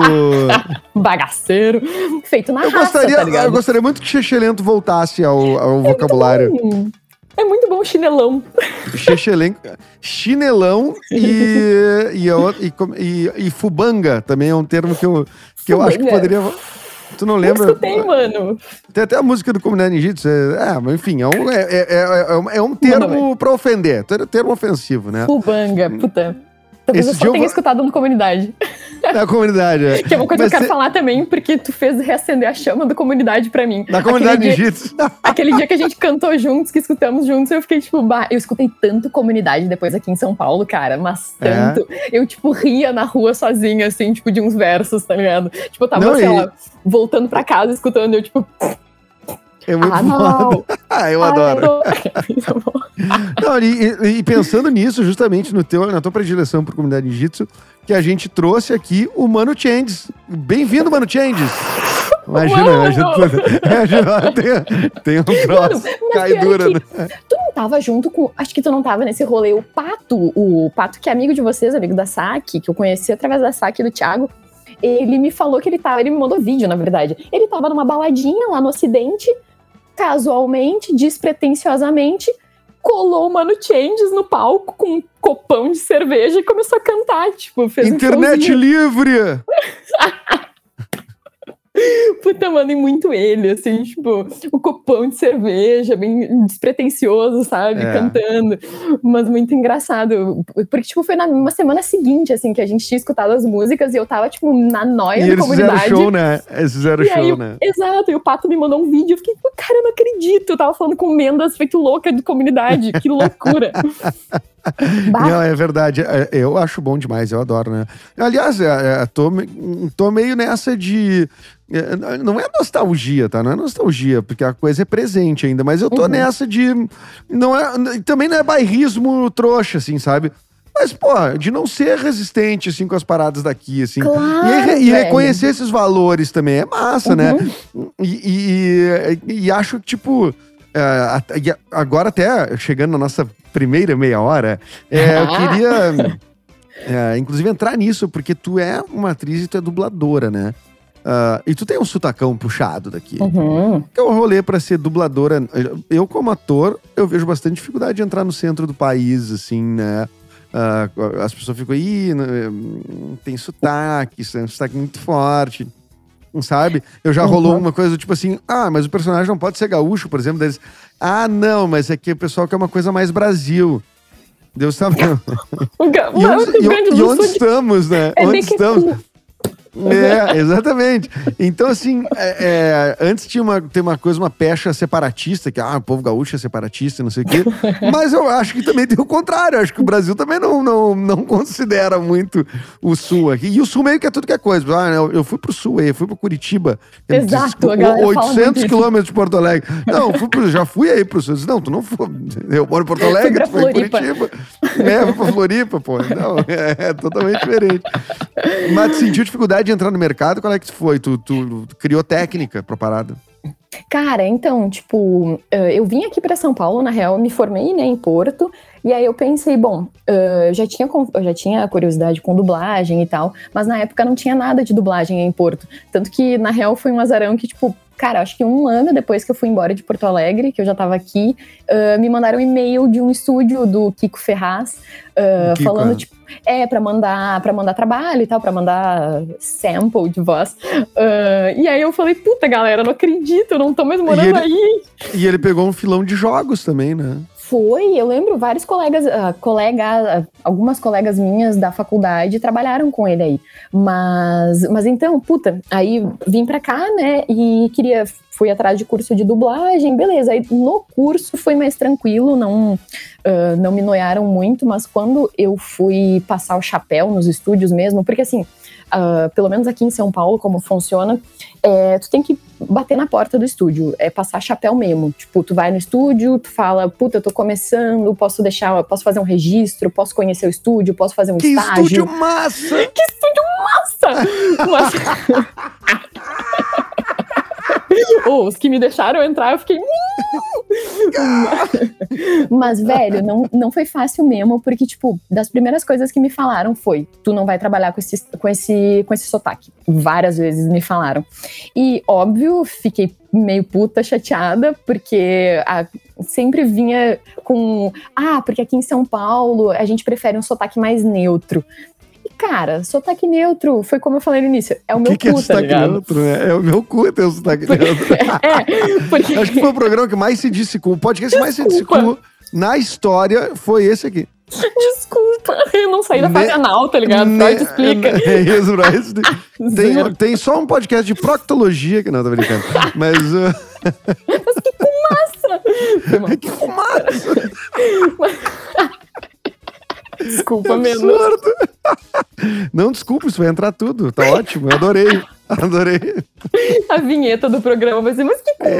bagaceiro, feito na Eu raça, gostaria, tá ligado? eu gostaria muito que Xexelento voltasse ao, ao vocabulário. Hum, É muito bom o chinelão. Xexelen- chinelão e, e, e- e fubanga também é um termo que eu, que eu acho que Fubanga? poderia. Tu não Eu lembra? escutei, mano. Tem até a música do Comunidade Ninjitsu. É, é, mas enfim, é um, é, é, é- é um- é termo pra ofender, ter- termo ofensivo, né? Fubanga, puta. Talvez Esse eu dia só tenha escutado no comunidade. Na comunidade. é. Que é uma coisa Mas que eu quero falar também, porque tu fez reacender a chama da comunidade pra mim. Na comunidade aquele dia, Ninjitsu. aquele dia que a gente cantou juntos, que escutamos juntos, eu fiquei tipo, bah, eu escutei tanto comunidade depois aqui em São Paulo, cara, mas É? tanto. Eu, tipo, ria na rua sozinha, assim, tipo, de uns versos, tá ligado? Tipo, eu tava, Não, sei e- lá, voltando pra casa, escutando, eu, tipo, É muito ah, não. Ah, eu Ah, adoro. tô- Não, e, e- e pensando nisso, justamente no teu, na tua predileção por comunidade Ninjitsu, que a gente trouxe aqui o Mano Changes. Bem-vindo, Mano Changes! Imagina, Mano! imagina, tem, tem um troço, mas cai pior é né? Tu não tava junto com. Acho que tu não tava nesse rolê. O Pato, o Pato que é amigo de vocês, amigo da Saque, que eu conheci através da Saque do Thiago. Ele me falou que ele tava. Ele me mandou vídeo, na verdade. Ele tava numa baladinha lá no Ocidente, casualmente, despretensiosamente, colou o Mano Changes no palco com um copão de cerveja e começou a cantar. Tipo, fez um Internet showzinho. livre! Puta, mano, e muito ele, assim, tipo, o copão de cerveja, bem despretensioso, sabe? É. Cantando. Mas muito engraçado. Porque, tipo, foi na semana seguinte, assim, que a gente tinha escutado as músicas e eu tava, tipo, na noia E da eles fizeram comunidade. show, né? Eles fizeram E aí, show, né? Exato, e o Pato me mandou um vídeo. Eu fiquei, "Pô, cara, eu não acredito. Eu tava falando com Mendas feito louca de comunidade. Que loucura. Não, é verdade. É, Eu acho bom demais, eu adoro, né? Aliás, é, é, tô, tô meio nessa de. É, Não é nostalgia, tá? Não é nostalgia, porque a coisa é presente ainda, mas eu tô Uhum. nessa de. Não é, também não é bairrismo trouxa, assim, sabe? Mas, pô, de não ser resistente, assim, com as paradas daqui, assim. Claro, e, e reconhecer esses valores também é massa, né? Uhum. E, e- e acho que, tipo, é, agora até chegando na nossa primeira meia hora, é, eu queria, é, inclusive, entrar nisso, porque tu é uma atriz e tu é dubladora, né? Ah, e tu tem um sutacão puxado daqui. Uhum. Que é o rolê pra ser dubladora. Eu, como ator, eu vejo bastante dificuldade de entrar no centro do país, assim, né? uh, as pessoas ficam, ih, não, tem sotaque, isso é um sotaque muito forte. Sabe? Eu já uhum. rolou uma coisa do tipo assim, ah, mas o personagem não pode ser gaúcho, por exemplo. Deles, ah, não, mas é que o pessoal quer uma coisa mais Brasil. Deus sabe. e onde, e, e onde estamos, né? É onde estamos? É, exatamente. Então, assim, é, é, antes tinha uma, tem uma coisa, uma pecha separatista, que ah, o povo gaúcho é separatista, não sei o quê. Mas eu acho que também tem o contrário. Eu acho que o Brasil também não, não, não considera muito o sul aqui. E o sul meio que é tudo que é coisa. Ah, eu, eu fui pro sul aí, fui pro Curitiba. Exato, a 800 quilômetros de Porto Alegre. Não, fui pro, já fui aí pro sul. Não, tu não foi. Eu moro em Porto Alegre, tu foi em Curitiba. É, fui pra Floripa, pô. Não, é, é totalmente diferente. Mas sentiu dificuldade de entrar no mercado, qual é que foi? Tu, tu, tu criou técnica pra parada? Cara, então, tipo, eu vim aqui para São Paulo, na real, me formei, né, em Porto, e aí eu pensei, bom, eu já tinha, eu já tinha curiosidade com dublagem e tal, mas na época não tinha nada de dublagem em Porto. Tanto que, na real, foi um azarão que, tipo, cara, acho que um ano depois que eu fui embora de Porto Alegre, que eu já tava aqui, uh, me mandaram um e-mail de um estúdio do Kiko Ferraz, uh, Kiko, falando, é. tipo, é, para mandar para mandar trabalho e tal, para mandar sample de voz. Uh, e aí eu falei, puta galera, não acredito, eu não tô mais morando e ele, aí. E ele pegou um filão de jogos também, né? Foi, eu lembro vários colegas, uh, colega, uh, algumas colegas minhas da faculdade trabalharam com ele aí. Mas, mas então, puta, aí vim pra cá, né, e queria, fui atrás de curso de dublagem, beleza. Aí no curso foi mais tranquilo, não, uh, não me noiaram muito, mas quando eu fui passar o chapéu nos estúdios mesmo, porque assim, uh, pelo menos aqui em São Paulo, como funciona, é, tu tem que bater na porta do estúdio, é passar chapéu mesmo. Tipo, tu vai no estúdio, tu fala, puta, eu tô começando, posso deixar, posso fazer um registro, posso conhecer o estúdio, posso fazer um que estágio. Que estúdio massa! Que estúdio massa! oh, os que me deixaram entrar, eu fiquei. Mas, velho, não, não foi fácil mesmo, porque, tipo, das primeiras coisas que me falaram foi: tu não vai trabalhar com esse, com esse, com esse sotaque. Várias vezes me falaram. E, óbvio, fiquei meio puta, chateada, porque a, sempre vinha com. Ah, porque aqui em São Paulo a gente prefere um sotaque mais neutro. Cara, sotaque neutro, foi como eu falei no início, é o meu que cu, que é tá ligado? neutro, né? É o meu cu ter o sotaque neutro. é, porque... Acho que foi o programa que mais se disse cu, o podcast que mais se disse cu na história foi esse aqui. Desculpa, eu não saí da fase anal, tá ligado? Ne... Freud explica. É isso, Bryce. tem, tem só um podcast de proctologia, que não, tô brincando. Mas... Uh... Mas que fumaça! que fumaça! Desculpa mesmo. Não, desculpa, isso vai entrar tudo. Tá ótimo, eu adorei. Adorei. A vinheta do programa vai ser, mas que é.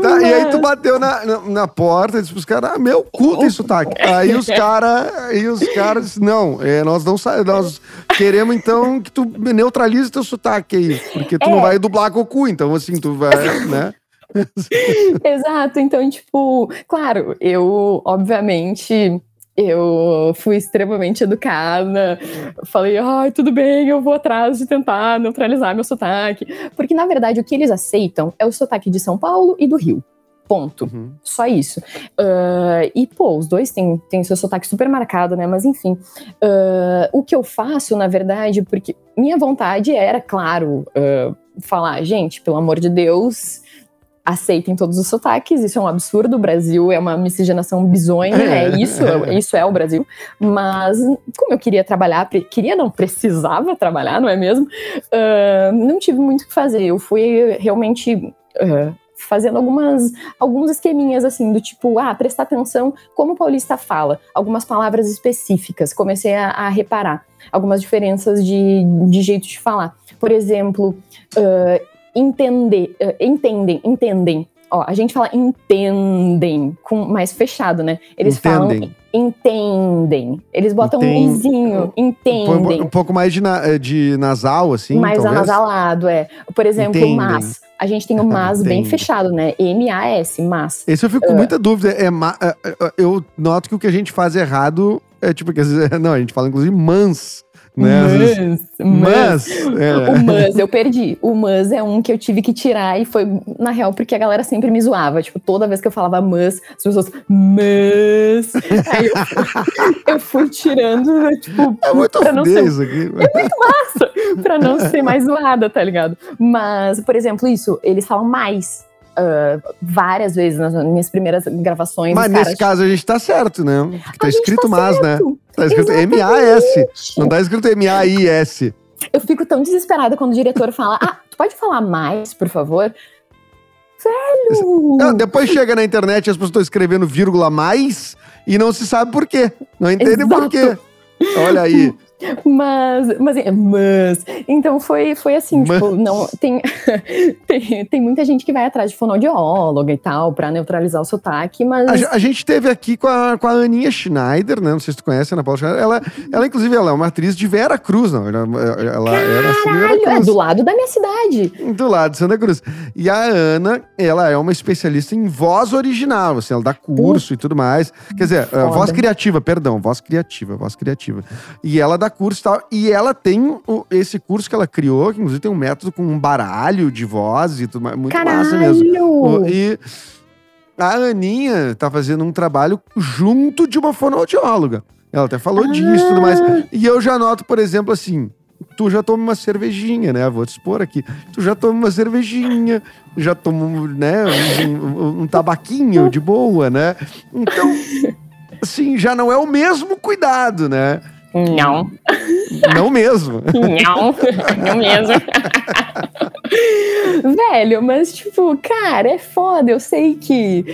tá, E aí tu bateu na, na, na porta e disse pros caras, ah, meu cu tem sotaque. Aí os caras, aí os caras não, é, nós não nós queremos então que tu neutralize teu sotaque aí, porque tu é. não vai dublar com o cu, então assim, tu vai, né? Exato, então, tipo, claro, eu, obviamente, eu fui extremamente educada, falei, ai, tudo bem, eu vou atrás de tentar neutralizar meu sotaque. Porque, na verdade, o que eles aceitam é o sotaque de São Paulo e do Rio. Ponto. Uhum. Só isso. Uh, e, pô, os dois têm, têm seu sotaque super marcado, né? Mas, enfim. Uh, o que eu faço, na verdade, porque minha vontade era, claro, uh, falar, gente, pelo amor de Deus, aceitem todos os sotaques, isso é um absurdo, o Brasil é uma miscigenação bizonha, é, é isso, é. isso é o Brasil, mas como eu queria trabalhar, queria não, precisava trabalhar, não é mesmo? Uh, não tive muito o que fazer, eu fui realmente... Uh, fazendo algumas alguns esqueminhas assim do tipo ah prestar atenção como o paulista fala algumas palavras específicas comecei a, a reparar algumas diferenças de, de jeito de falar por exemplo uh, entender, uh, entendem, entendem. Ó, a gente fala entendem, com mais fechado, né? Eles entendem. falam entendem. Eles botam um izinho, entendem. Um, um pouco mais de, na, eh, de nasal, assim, Mais talvez? anasalado, é. Por exemplo, entendem. mas. A gente tem o mas bem fechado, né? M-A-S, mas. Esse eu fico com uh, muita dúvida. É, ma, eu noto que o que a gente faz errado é tipo, que às vezes, não, a gente fala inclusive mans Né? Vezes- Mas, Mas, é. O mas eu perdi. O mas é um que eu tive que tirar e foi, na real, porque a galera sempre me zoava. Tipo, toda vez que eu falava mas, as pessoas, mas. Aí eu, fui- eu fui tirando, tipo, é muito pra não ser aqui. pra não ser mais zoada, tá ligado? Mas, por exemplo, isso, eles falam mais. ah, várias vezes nas minhas primeiras gravações. Mas nesse caso a gente tá certo, né? Porque tá escrito tá mas, né? Tá escrito M-A-S. Não tá escrito M-A-I-S. Eu fico tão desesperada quando o diretor fala: Ah, tu pode falar mais, por favor? Velho! Não, depois chega na internet e as pessoas estão escrevendo vírgula mais e não se sabe por quê. Não entendem por quê. Olha aí. Mas, mas, mas, então foi, foi assim, Mas. tipo, não, tem, tem, tem muita gente que vai atrás de fonoaudióloga e tal, pra neutralizar o sotaque, mas... A, a gente teve aqui com a, com a Aninha Schneider, né? Não sei se tu conhece a Ana Paula Schneider. Ela, ela inclusive, ela é uma atriz de Vera Cruz, não. Ela, ela era assim, Vera Caralho, é Cruz. do lado da minha cidade. Do lado de Santa Cruz. E a Ana, ela é uma especialista em voz original, assim, ela dá curso e tudo mais. Quer dizer, eh, voz Foda. criativa, perdão, voz criativa, voz criativa. E ela dá curso e tal. E ela tem o- esse curso que ela criou, que inclusive tem um método com um baralho de voz e tudo mais. Muito massa mesmo. Caralho! E a Aninha tá fazendo um trabalho junto de uma fonoaudióloga. Ela até falou disso e tudo mais. E eu já noto, por exemplo, assim, tu já toma uma cervejinha, né? Vou te expor aqui. Tu já toma uma cervejinha, já toma, né, um, um- um tabaquinho de boa, né? Então, assim, já não é o mesmo cuidado, né? Não, Não mesmo. não, não mesmo. Velho, mas tipo, cara, é foda. Eu sei que,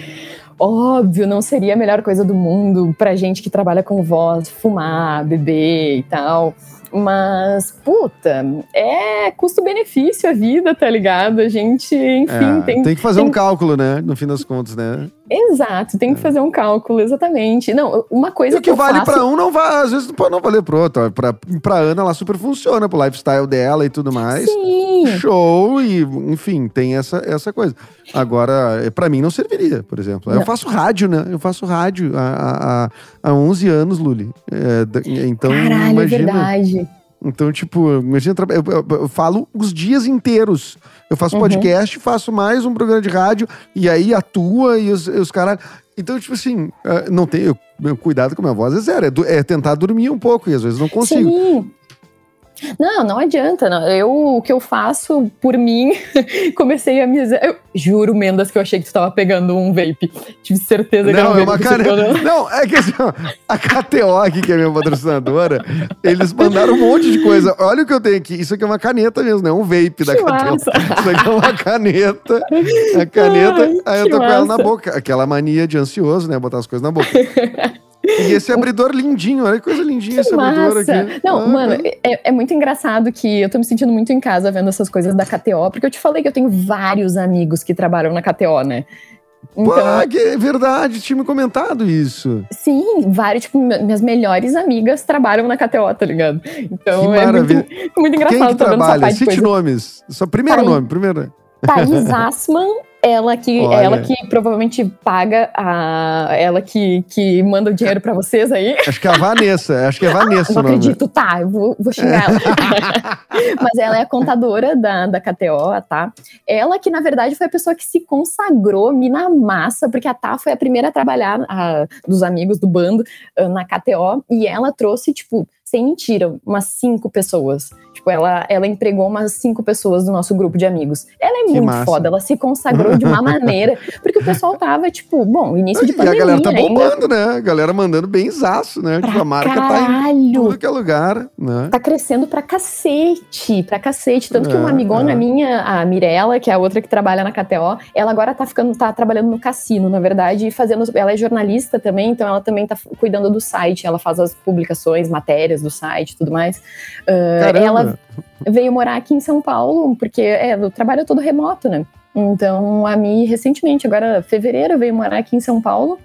óbvio, não seria a melhor coisa do mundo pra gente que trabalha com voz, fumar, beber e tal. Mas, puta, é custo-benefício a vida, tá ligado? A gente, enfim, É, tem, tem que fazer tem- um cálculo, né? No fim das contas, né? Exato, tem que fazer um cálculo, exatamente. Não, uma E coisa o que eu vale faço... pra um não vai, às vezes não valer pro outro. Pra, pra Ana, ela super funciona pro lifestyle dela e tudo mais. Sim, Show e, enfim, tem essa, essa coisa. Agora, eh, pra mim não serviria, por exemplo. Eu Não. faço rádio, né? Eu faço rádio há, há, há 11 anos, Luli. É, então, caralho, é imagina. verdade. Então, tipo, imagina, eu, eu- eu falo os dias inteiros. Eu faço Uhum. podcast, faço mais um programa de rádio, e aí atua e os, os caras. Então, tipo assim, eh, não tem. eu- cuidado com a minha voz é zero. É, é tentar dormir um pouco, e às vezes não consigo. Sim. Não, não adianta. Não. Eu, o que eu faço por mim, comecei a me. Eu juro, Mendas, que eu achei que tu tava pegando um vape. Tive certeza que era um Não, é vape. uma você ficou caneta. dando. Não, é que assim, a KTO aqui, que é minha patrocinadora, eles mandaram um monte de coisa. Olha o que eu tenho aqui. Isso aqui é uma caneta mesmo, não é um vape da Que KTO. massa. Isso aqui é uma caneta. A caneta, Ai, aí eu tô com ela na massa. boca. Aquela mania de ansioso, né? Botar as coisas na boca. E esse abridor lindinho, olha que coisa lindinha esse Que abridor massa. aqui. Não, Ah, mano, é, é muito engraçado que eu tô me sentindo muito em casa vendo essas coisas da KTO, porque eu te falei que eu tenho vários amigos que trabalham na KTO, né? Então, que é verdade, tinha me comentado isso. sim, vários, tipo, mi- minhas melhores amigas trabalham na KTO, tá ligado? Então Que é muito, maravilha. muito engraçado Quem que essa trabalha? Cite coisa. nomes. Só primeiro Tá nome, primeiro. Thaís Assman, ela que, Olha. ela que provavelmente paga a. Ela que, que manda o dinheiro pra vocês aí. Acho que é a Vanessa. Acho que é Vanessa Não acredito, tá, eu vou, vou xingar ela. Mas ela é a contadora da, da KTO, tá? Ela que, na verdade, foi a pessoa que se consagrou, mina massa, porque a Tá foi a primeira a trabalhar a- dos amigos do bando ah, na KTO, e ela trouxe, tipo, sem mentira, umas cinco pessoas. Tipo, ela, ela empregou umas cinco pessoas do nosso grupo de amigos. Ela é Que muito massa. foda, ela se consagrou de uma maneira, porque o pessoal tava, tipo, bom, início de E a pandemia galera tá ainda. bombando, né? A galera mandando bem zaço, né? Tipo, a marca tá em Caralho! tudo que é lugar, né? tá crescendo pra cacete, pra cacete. Tanto que uma É, amigona é. minha, a Mirella, que é a outra que trabalha na KTO, ela agora tá ficando, tá trabalhando no cassino, na verdade, e fazendo. Ela é jornalista também, então ela também tá cuidando do site, ela faz as publicações, matérias do site e tudo mais. Caramba. ela veio morar aqui em São Paulo, porque é, o trabalho é todo remoto, né? Então, a Mi, recentemente, agora, fevereiro, veio morar aqui em São Paulo.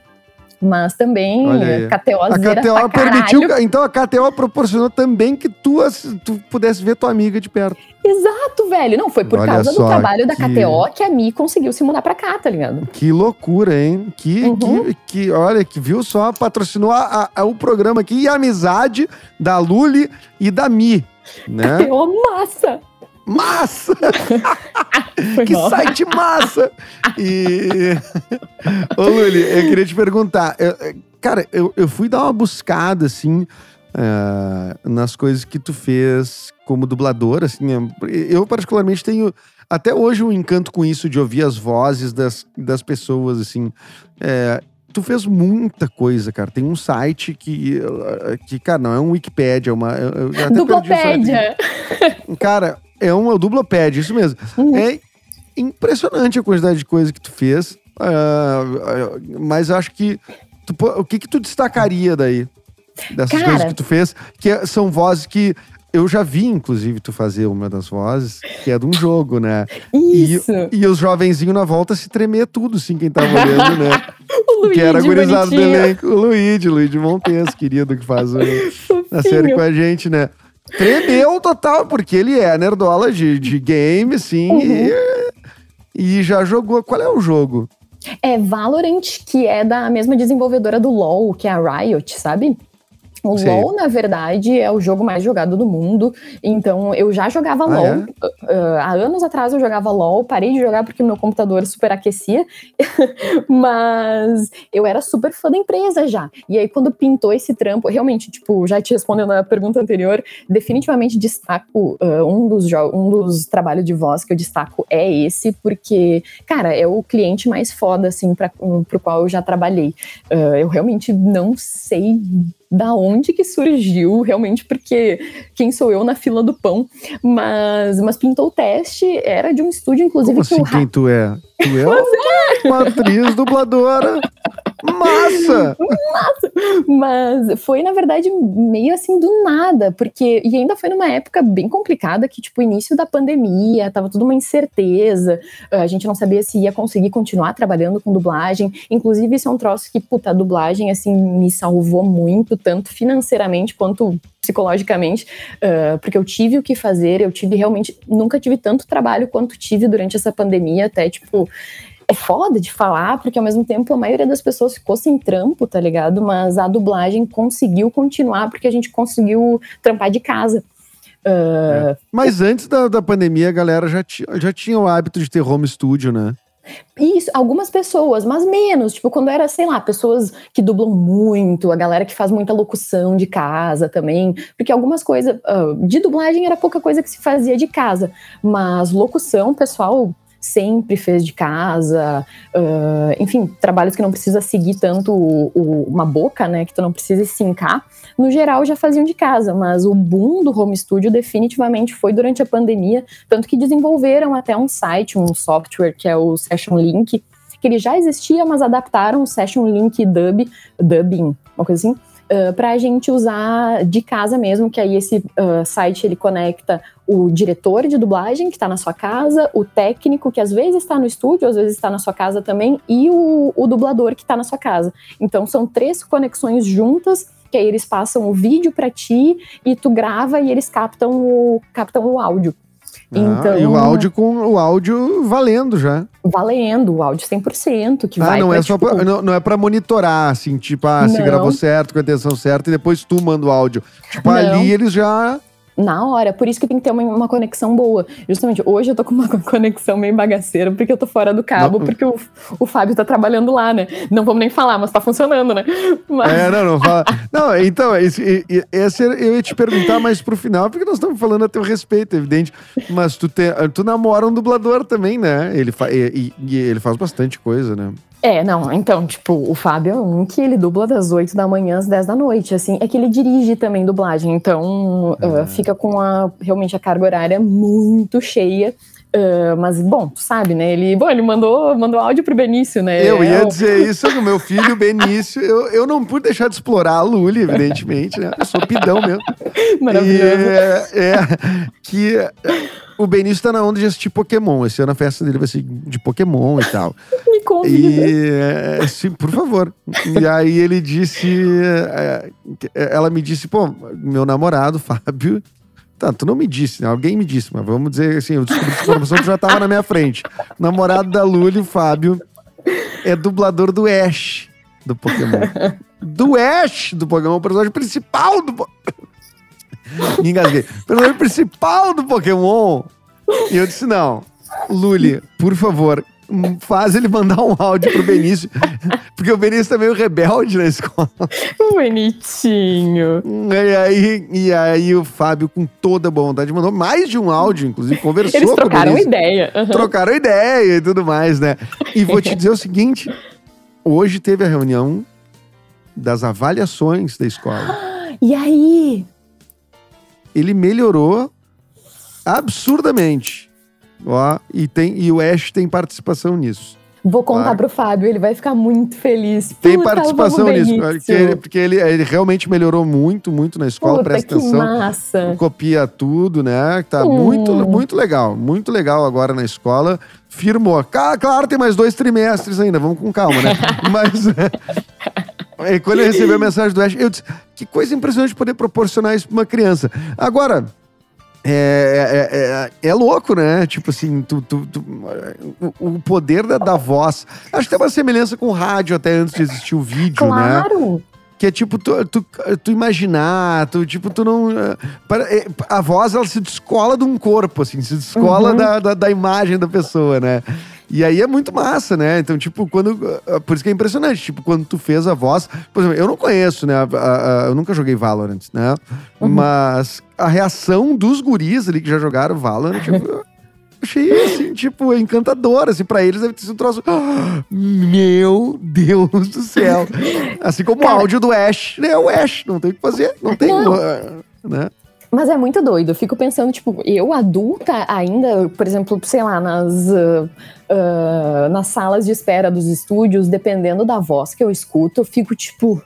Mas também KTO A KTO permitiu, então a KTO proporcionou também que tu, tu pudesse ver tua amiga de perto. Exato, velho. Não, foi por Olha causa do trabalho que... da KTO que a Mi conseguiu se mudar pra cá, tá ligado? Que loucura, hein? Que, uhum. que, que, olha, que viu só, patrocinou a, a, o programa aqui e a amizade da Luli e da Mi, né? KTO massa! Massa! que mal. site massa! E. Ô, Luli, eu queria te perguntar. Eu, cara, eu, eu fui dar uma buscada, assim, uh, nas coisas que tu fez como dublador, assim. Eu, particularmente, tenho até hoje um encanto com isso de ouvir as vozes das, das pessoas, assim. É, tu fez muita coisa, cara. Tem um site que, que cara, não é um Wikipedia, é uma. Dublopédia! Cara, é um, é dublopédia, isso mesmo. Uhum. É impressionante a quantidade de coisa que tu fez. Uh, mas eu acho que. Tu, o que que tu destacaria daí? Dessas Cara, coisas que tu fez? Que é, são vozes que eu já vi, inclusive, tu fazer uma das vozes, que é de um jogo, né? Isso. E, e os jovenzinhos na volta se tremer tudo, assim, quem tava olhando, né? o Luigi, que era gurizado do elenco. O Luigi, Luigi Montes, querido, que faz o, a série com a gente, né? Tremeu total, porque ele é nerdola de, de game, assim, uhum. e, e já jogou. Qual é o jogo? É Valorant, que é da mesma desenvolvedora do LoL, que é a Riot, sabe? O Sim. LoL, na verdade, é o jogo mais jogado do mundo. Então, eu já jogava ah, LoL. É? Uh, há anos atrás eu jogava LoL. Parei de jogar porque meu computador superaquecia. Mas eu era super fã da empresa já. E aí, quando pintou esse trampo, realmente, tipo, já te respondendo a pergunta anterior, definitivamente destaco uh, um, dos um dos trabalhos de voz que eu destaco é esse, porque, cara, é o cliente mais foda, assim, para um, pro qual eu já trabalhei. Uh, eu realmente não sei da onde que surgiu, realmente, porque quem sou eu na fila do pão. Mas, mas pintou o teste, era de um estúdio, inclusive. Como assim, quem tu é? Tu é uma atriz dubladora. Massa! Massa! Mas foi, na verdade, meio assim do nada, porque. E ainda foi numa época bem complicada, que, tipo, início da pandemia, tava tudo uma incerteza, a gente não sabia se ia conseguir continuar trabalhando com dublagem. Inclusive, isso é um troço que, puta, a dublagem, assim, me salvou muito, tanto financeiramente quanto psicologicamente, uh, porque eu tive o que fazer, eu tive realmente, nunca tive tanto trabalho quanto tive durante essa pandemia, até tipo, é foda de falar, porque ao mesmo tempo a maioria das pessoas ficou sem trampo, tá ligado? Mas a dublagem conseguiu continuar porque a gente conseguiu trampar de casa. Uh, é. Mas antes da, da pandemia, a galera já, já tinha o hábito de ter home studio, né? Isso, algumas pessoas, mas menos. Tipo, quando era, sei lá, pessoas que dublam muito, a galera que faz muita locução de casa também. Porque algumas coisas. Uh, de dublagem era pouca coisa que se fazia de casa. Mas locução, pessoal sempre fez de casa, uh, enfim, trabalhos que não precisa seguir tanto o, o, uma boca, né, que tu não precisa sincar, no geral já faziam de casa, mas o boom do home studio definitivamente foi durante a pandemia, tanto que desenvolveram até um site, um software que é o Session Link, que ele já existia, mas adaptaram o Session Link Dub, Dubbing, uma coisa assim, para a gente usar de casa mesmo, que aí esse uh, site ele conecta o diretor de dublagem que está na sua casa, o técnico que às vezes está no estúdio, às vezes está na sua casa também, e o, o dublador que está na sua casa. Então são três conexões juntas que aí eles passam o vídeo para ti e tu grava e eles captam o, captam o áudio. Ah, então, e o áudio com o áudio valendo já. Valendo, o áudio 100%, que ah, vai não pra, é só tipo... pra, não, não, é para monitorar, assim, tipo, ah, se gravou certo, com a atenção certa, e depois tu manda o áudio. Tipo, não. ali eles já na hora. Por isso que tem que ter uma, uma, conexão boa. Justamente, hoje eu tô com uma conexão meio bagaceira, porque eu tô fora do cabo, não. porque o, o Fábio tá trabalhando lá, né? Não vamos nem falar, mas tá funcionando, né? Mas... É, não, não fala. não, então, esse, esse eu ia te perguntar mais pro final, porque nós estamos falando a teu respeito, evidente. Mas tu, te, tu namora um dublador também, né? Ele, fa, e, e ele faz bastante coisa, né? É, não, então, tipo, o Fábio é um que ele dubla das 8 da manhã às 10 da noite, assim, é que ele dirige também dublagem, então uh, fica com a, realmente a carga horária muito cheia, Uh, mas, bom, tu sabe, né? Ele, bom, ele mandou, mandou áudio pro Benício, né? Eu ia é dizer isso do meu filho, Benício. Eu, eu não pude deixar de explorar a Luli, evidentemente, né? Eu sou pidão mesmo. Maravilhoso. E, é, é, que o Benício tá na onda de assistir Pokémon. Esse ano a festa dele vai ser de Pokémon e tal. Me convida. E, é, sim, por favor. E aí ele disse... É, ela me disse, pô, meu namorado, Fábio Tá, tu não me disse, né? Alguém me disse, mas vamos dizer assim, eu descobri essa informação que já tava na minha frente. O namorado da Luli, o Fábio, é dublador do Ash do Pokémon. Do Ash do Pokémon, o personagem principal do. Me engasguei. O personagem principal do Pokémon. E eu disse: não, Luli, por favor, faz ele mandar um áudio pro Benício. Porque o Benício tá meio rebelde na escola. Bonitinho. E aí, e aí o Fábio, com toda boa vontade, mandou mais de um áudio, inclusive, conversou Eles com trocaram o Benício. ideia. Uhum. Trocaram ideia e tudo mais, né? E vou te dizer o seguinte: hoje teve a reunião das avaliações da escola. E aí? Ele melhorou absurdamente. Ó, e, tem, e o Ash tem participação nisso. Vou contar claro. pro Fábio, ele vai ficar muito feliz. Tem Puta, participação nisso. Porque, ele, porque ele, ele, realmente melhorou muito, muito na escola, Puta, presta que atenção. Massa. Copia tudo, né? Tá hum. muito, muito legal. Muito legal agora na escola. Firmou. Claro, tem mais dois trimestres ainda, vamos com calma, né? Mas. E quando eu recebi a mensagem do Ash, eu disse: que coisa impressionante poder proporcionar isso pra uma criança. Agora, é, é, é, é, louco, né? Tipo assim, tu, tu, tu o, o, poder da, da, voz. Acho que tem uma semelhança com o rádio até antes de existir o vídeo, claro. né? Claro! Que é tipo, tu, tu, tu, imaginar, tu, tipo, tu não. A voz, ela se descola de um corpo, assim, se descola uhum. da, da, da imagem da pessoa, né? E aí é muito massa, né? Então, tipo, quando. Ah, por isso que é impressionante. Tipo, quando tu fez a voz. Por exemplo, eu não conheço, né? Eu nunca joguei Valorant, né? Uhum. Mas a reação dos guris ali que já jogaram Valorant. Tipo, achei, assim, tipo, encantadora. Assim, pra eles deve ter sido um troço. Oh, meu Deus do céu. Assim como Cara, o áudio do Ash. né? o Ash, não tem o que fazer. Não tem. Não. Né? Mas é muito doido. Eu fico pensando, tipo, eu adulta ainda, por exemplo, sei lá, nas, uh, uh, nas salas de espera dos estúdios, dependendo da voz que eu escuto, eu fico tipo.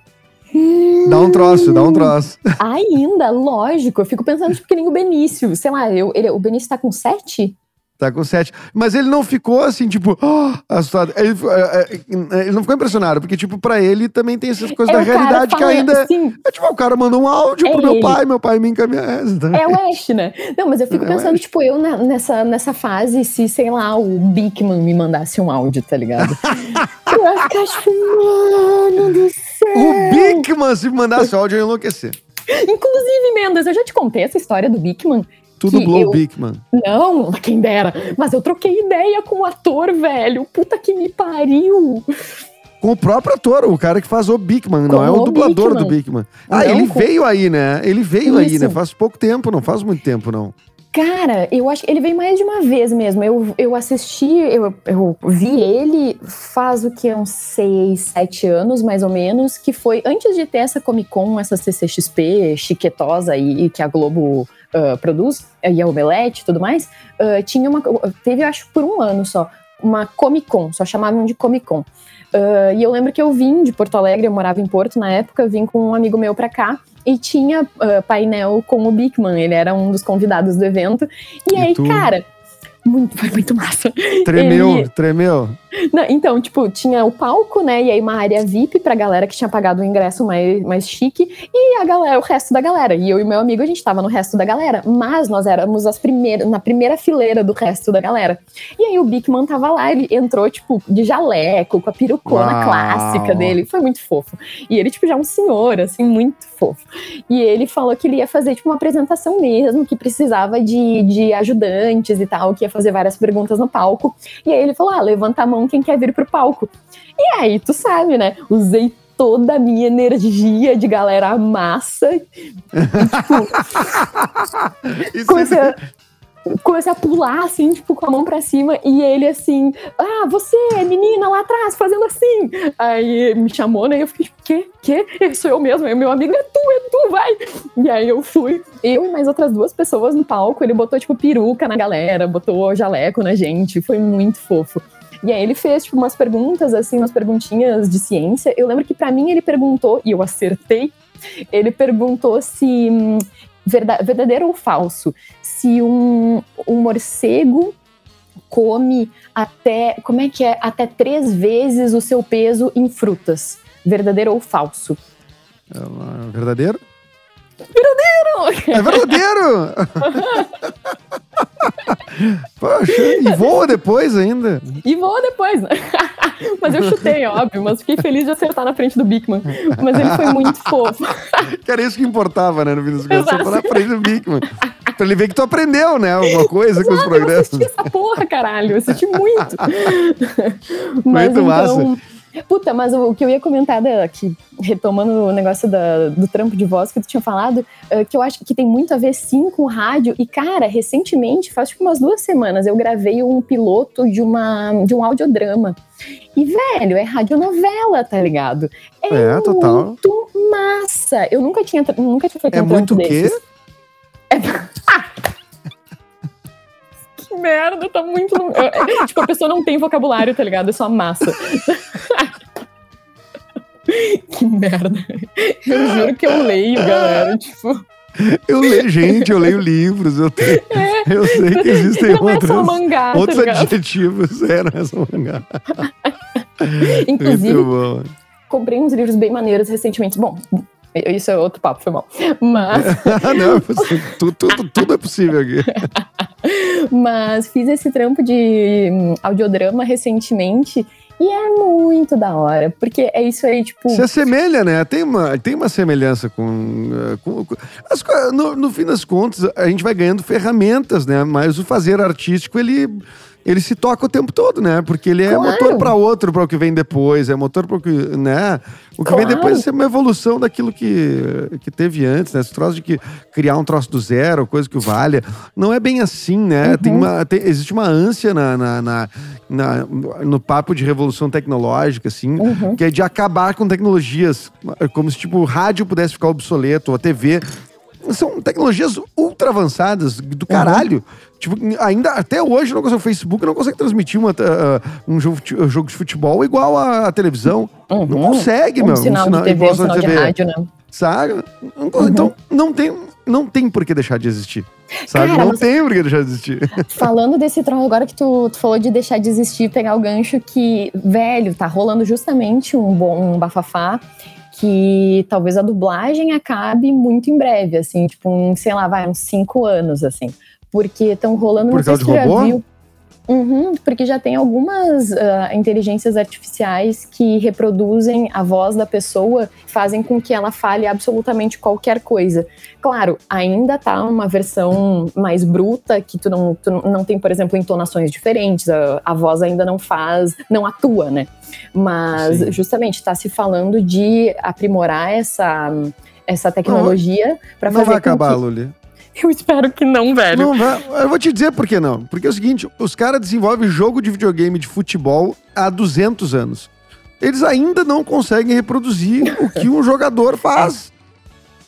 Dá um troço, dá um troço. Ainda, lógico. Eu fico pensando, tipo, que nem o Benício. Sei lá, eu, ele, o Benício tá com sete? Tá com sete. Mas ele não ficou assim, tipo, oh, assustado. Ele, é, é, ele não ficou impressionado, porque, tipo, pra ele também tem essas coisas é da realidade que ainda. Assim, é tipo, o cara mandou um áudio é pro meu ele. pai, meu pai me encaminha essa. É o Ash, né? Não, mas eu fico é pensando, tipo, eu nessa, nessa fase, se, sei lá, o Bigman me mandasse um áudio, tá ligado? eu ia ficar, tipo, mano do céu. O Bigman, se me mandasse áudio, eu ia enlouquecer. Inclusive, Mendes, eu já te contei essa história do Bigman. Tudo Blow eu... Bigman. Não, quem dera. Mas eu troquei ideia com o ator, velho. Puta que me pariu. Com o próprio ator, o cara que faz o Bigman, não é o, o dublador Bigman. do Bigman. Ah, não, ele com... veio aí, né? Ele veio Isso. aí, né? Faz pouco tempo, não faz muito tempo, não. Cara, eu acho que ele veio mais de uma vez mesmo. Eu, eu assisti, eu, eu vi ele faz o que? Uns seis, sete anos, mais ou menos, que foi antes de ter essa Comic Con, essa CCXP chiquetosa e que a Globo uh, produz, e a Omelete e tudo mais, uh, tinha uma. Teve, acho, por um ano só, uma Comic Con, só chamavam de Comic Con. Uh, e eu lembro que eu vim de Porto Alegre, eu morava em Porto na época, vim com um amigo meu pra cá e tinha uh, painel com o Bigman, ele era um dos convidados do evento. E, e aí, tu? cara, muito, foi muito massa. Tremeu, ele... tremeu. Não, então, tipo, tinha o palco, né? E aí uma área VIP pra galera que tinha pagado o ingresso mais, mais chique. E a galera, o resto da galera. E eu e meu amigo, a gente tava no resto da galera. Mas nós éramos as primeiras, na primeira fileira do resto da galera. E aí o Bigman tava lá, ele entrou, tipo, de jaleco, com a perucona Uau. clássica dele. Foi muito fofo. E ele, tipo, já é um senhor, assim, muito fofo. E ele falou que ele ia fazer, tipo, uma apresentação mesmo, que precisava de, de ajudantes e tal, que ia fazer várias perguntas no palco. E aí ele falou: ah, levanta a mão quem quer vir pro palco. E aí, tu sabe, né? Usei toda a minha energia de galera massa. Tipo, comecei a... comecei a pular, assim, tipo, com a mão pra cima, e ele assim, ah, você, menina lá atrás, fazendo assim. Aí me chamou, né? E eu fiquei, tipo, quê? Quê? Ele sou eu mesmo. Aí meu amigo, é tu, é tu, vai. E aí eu fui, eu e mais outras duas pessoas no palco, ele botou, tipo, peruca na galera, botou jaleco na gente, foi muito fofo. E aí ele fez, tipo, umas perguntas, assim, umas perguntinhas de ciência. Eu lembro que para mim ele perguntou, e eu acertei, ele perguntou se verdadeiro ou falso, se um, um morcego come até, como é que é, até três vezes o seu peso em frutas. Verdadeiro ou falso? É verdadeiro? Verdadeiro! É verdadeiro! Poxa, e voa depois ainda. E voa depois? Mas eu chutei, óbvio, mas fiquei feliz de acertar na frente do Bigman. Mas ele foi muito fofo. Que era isso que importava, né, no fim das contas, na frente do Bigman. Pra ele ver que tu aprendeu, né, alguma coisa Exato, com os progressos. Eu assisti essa porra, caralho, eu assisti muito. mas, muito então, massa. Puta, mas o, que eu ia comentar da, que, retomando o negócio da, do trampo de voz que tu tinha falado, uh, que eu acho que tem muito a ver sim com rádio. E, cara, recentemente, faz tipo umas duas semanas, eu gravei um piloto de, uma, de um audiodrama. E, velho, é radionovela, tá ligado? É, é total. muito massa. Eu nunca tinha, nunca tinha feito é um trampo desses. É muito o quê? É... que merda, tá muito. É, tipo, a pessoa não tem vocabulário, tá ligado? É só massa. que merda. Eu juro que eu leio, galera. Tipo. Eu leio, gente, eu leio livros, eu, tenho, é, eu sei que existem não outros, é mangá, tá outros tá adjetivos. É, não é só mangá. Inclusive, comprei uns livros bem maneiros recentemente. Bom, isso é outro papo, foi mal. Mas. não, tudo, tudo, tudo é possível aqui. Mas fiz esse trampo de hum, audiodrama recentemente. E é muito da hora, porque é isso aí, tipo. Se assemelha, né? Tem uma, tem uma semelhança com. Eh, com, com as, no, no fim das contas, a gente vai ganhando ferramentas, né? Mas o fazer artístico, ele ele se toca o tempo todo, né? Porque ele é claro. motor para outro, para o que vem depois, é motor para o que, né? O que claro. vem depois é uma evolução daquilo que, que teve antes, né? Esse troço de que criar um troço do zero, coisa que valha. Não é bem assim, né? Uhum. Tem uma, tem, existe uma ânsia na, na, na, na, no papo de revolução tecnológica, assim, uhum. que é de acabar com tecnologias, como se, tipo, o rádio pudesse ficar obsoleto, ou a TV são tecnologias ultra avançadas do caralho. Uhum. Tipo, ainda até hoje não consegue, o Facebook não consegue transmitir uma, uh, um jogo, uh, jogo de futebol igual a, a televisão. Uhum. Não consegue, um meu. Sinal um sinal de TV, um sinal de, TV. de rádio, né? Sabe? Uhum. Então, não tem, não tem por que deixar de existir. Sabe? Cara, não mas... tem por que deixar de existir. Falando desse trono, agora que tu, tu, falou de deixar de existir, pegar o gancho que, velho, tá rolando justamente um bom um bafafá que talvez a dublagem acabe muito em breve, assim, tipo, um, sei lá, vai, uns cinco anos, assim. Porque estão rolando, Por se tu já viu. Uhum, porque já tem algumas uh, inteligências artificiais que reproduzem a voz da pessoa, fazem com que ela fale absolutamente qualquer coisa. Claro, ainda tá uma versão mais bruta, que tu não, tu não tem, por exemplo, entonações diferentes, a, a voz ainda não faz, não atua, né? Mas Sim. justamente está se falando de aprimorar essa, essa tecnologia para fazer. Não vai acabar, que... Luli. Eu espero que não, velho. Não. Eu vou te dizer por que não. Porque é o seguinte: os caras desenvolvem jogo de videogame de futebol há 200 anos. Eles ainda não conseguem reproduzir o que um jogador faz.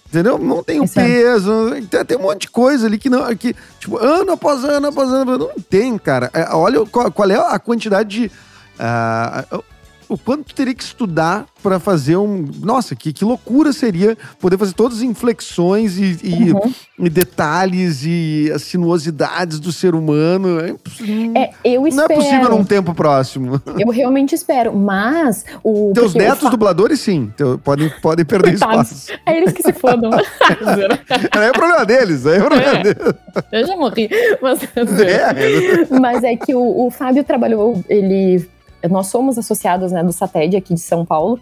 Entendeu? Não tem o peso, tem, tem, um monte de coisa ali que não. Que, tipo, ano após ano após ano. Não tem, cara. É, olha qual, qual, é a quantidade de. Uh, o quanto tu teria que estudar para fazer um. Nossa, que, que loucura seria poder fazer todas as inflexões e, e, uhum. e detalhes e as sinuosidades do ser humano. É, é, eu espero. Não é possível num tempo próximo. Eu realmente espero, mas. O, Teus netos fa... dubladores, sim, podem, podem perder Coitados. espaço. É eles que se fodam. é o problema deles, é o problema é, deles. Eu já morri. Mas é, mas é que o, o Fábio trabalhou, ele nós somos associados né, do SATED aqui de São Paulo,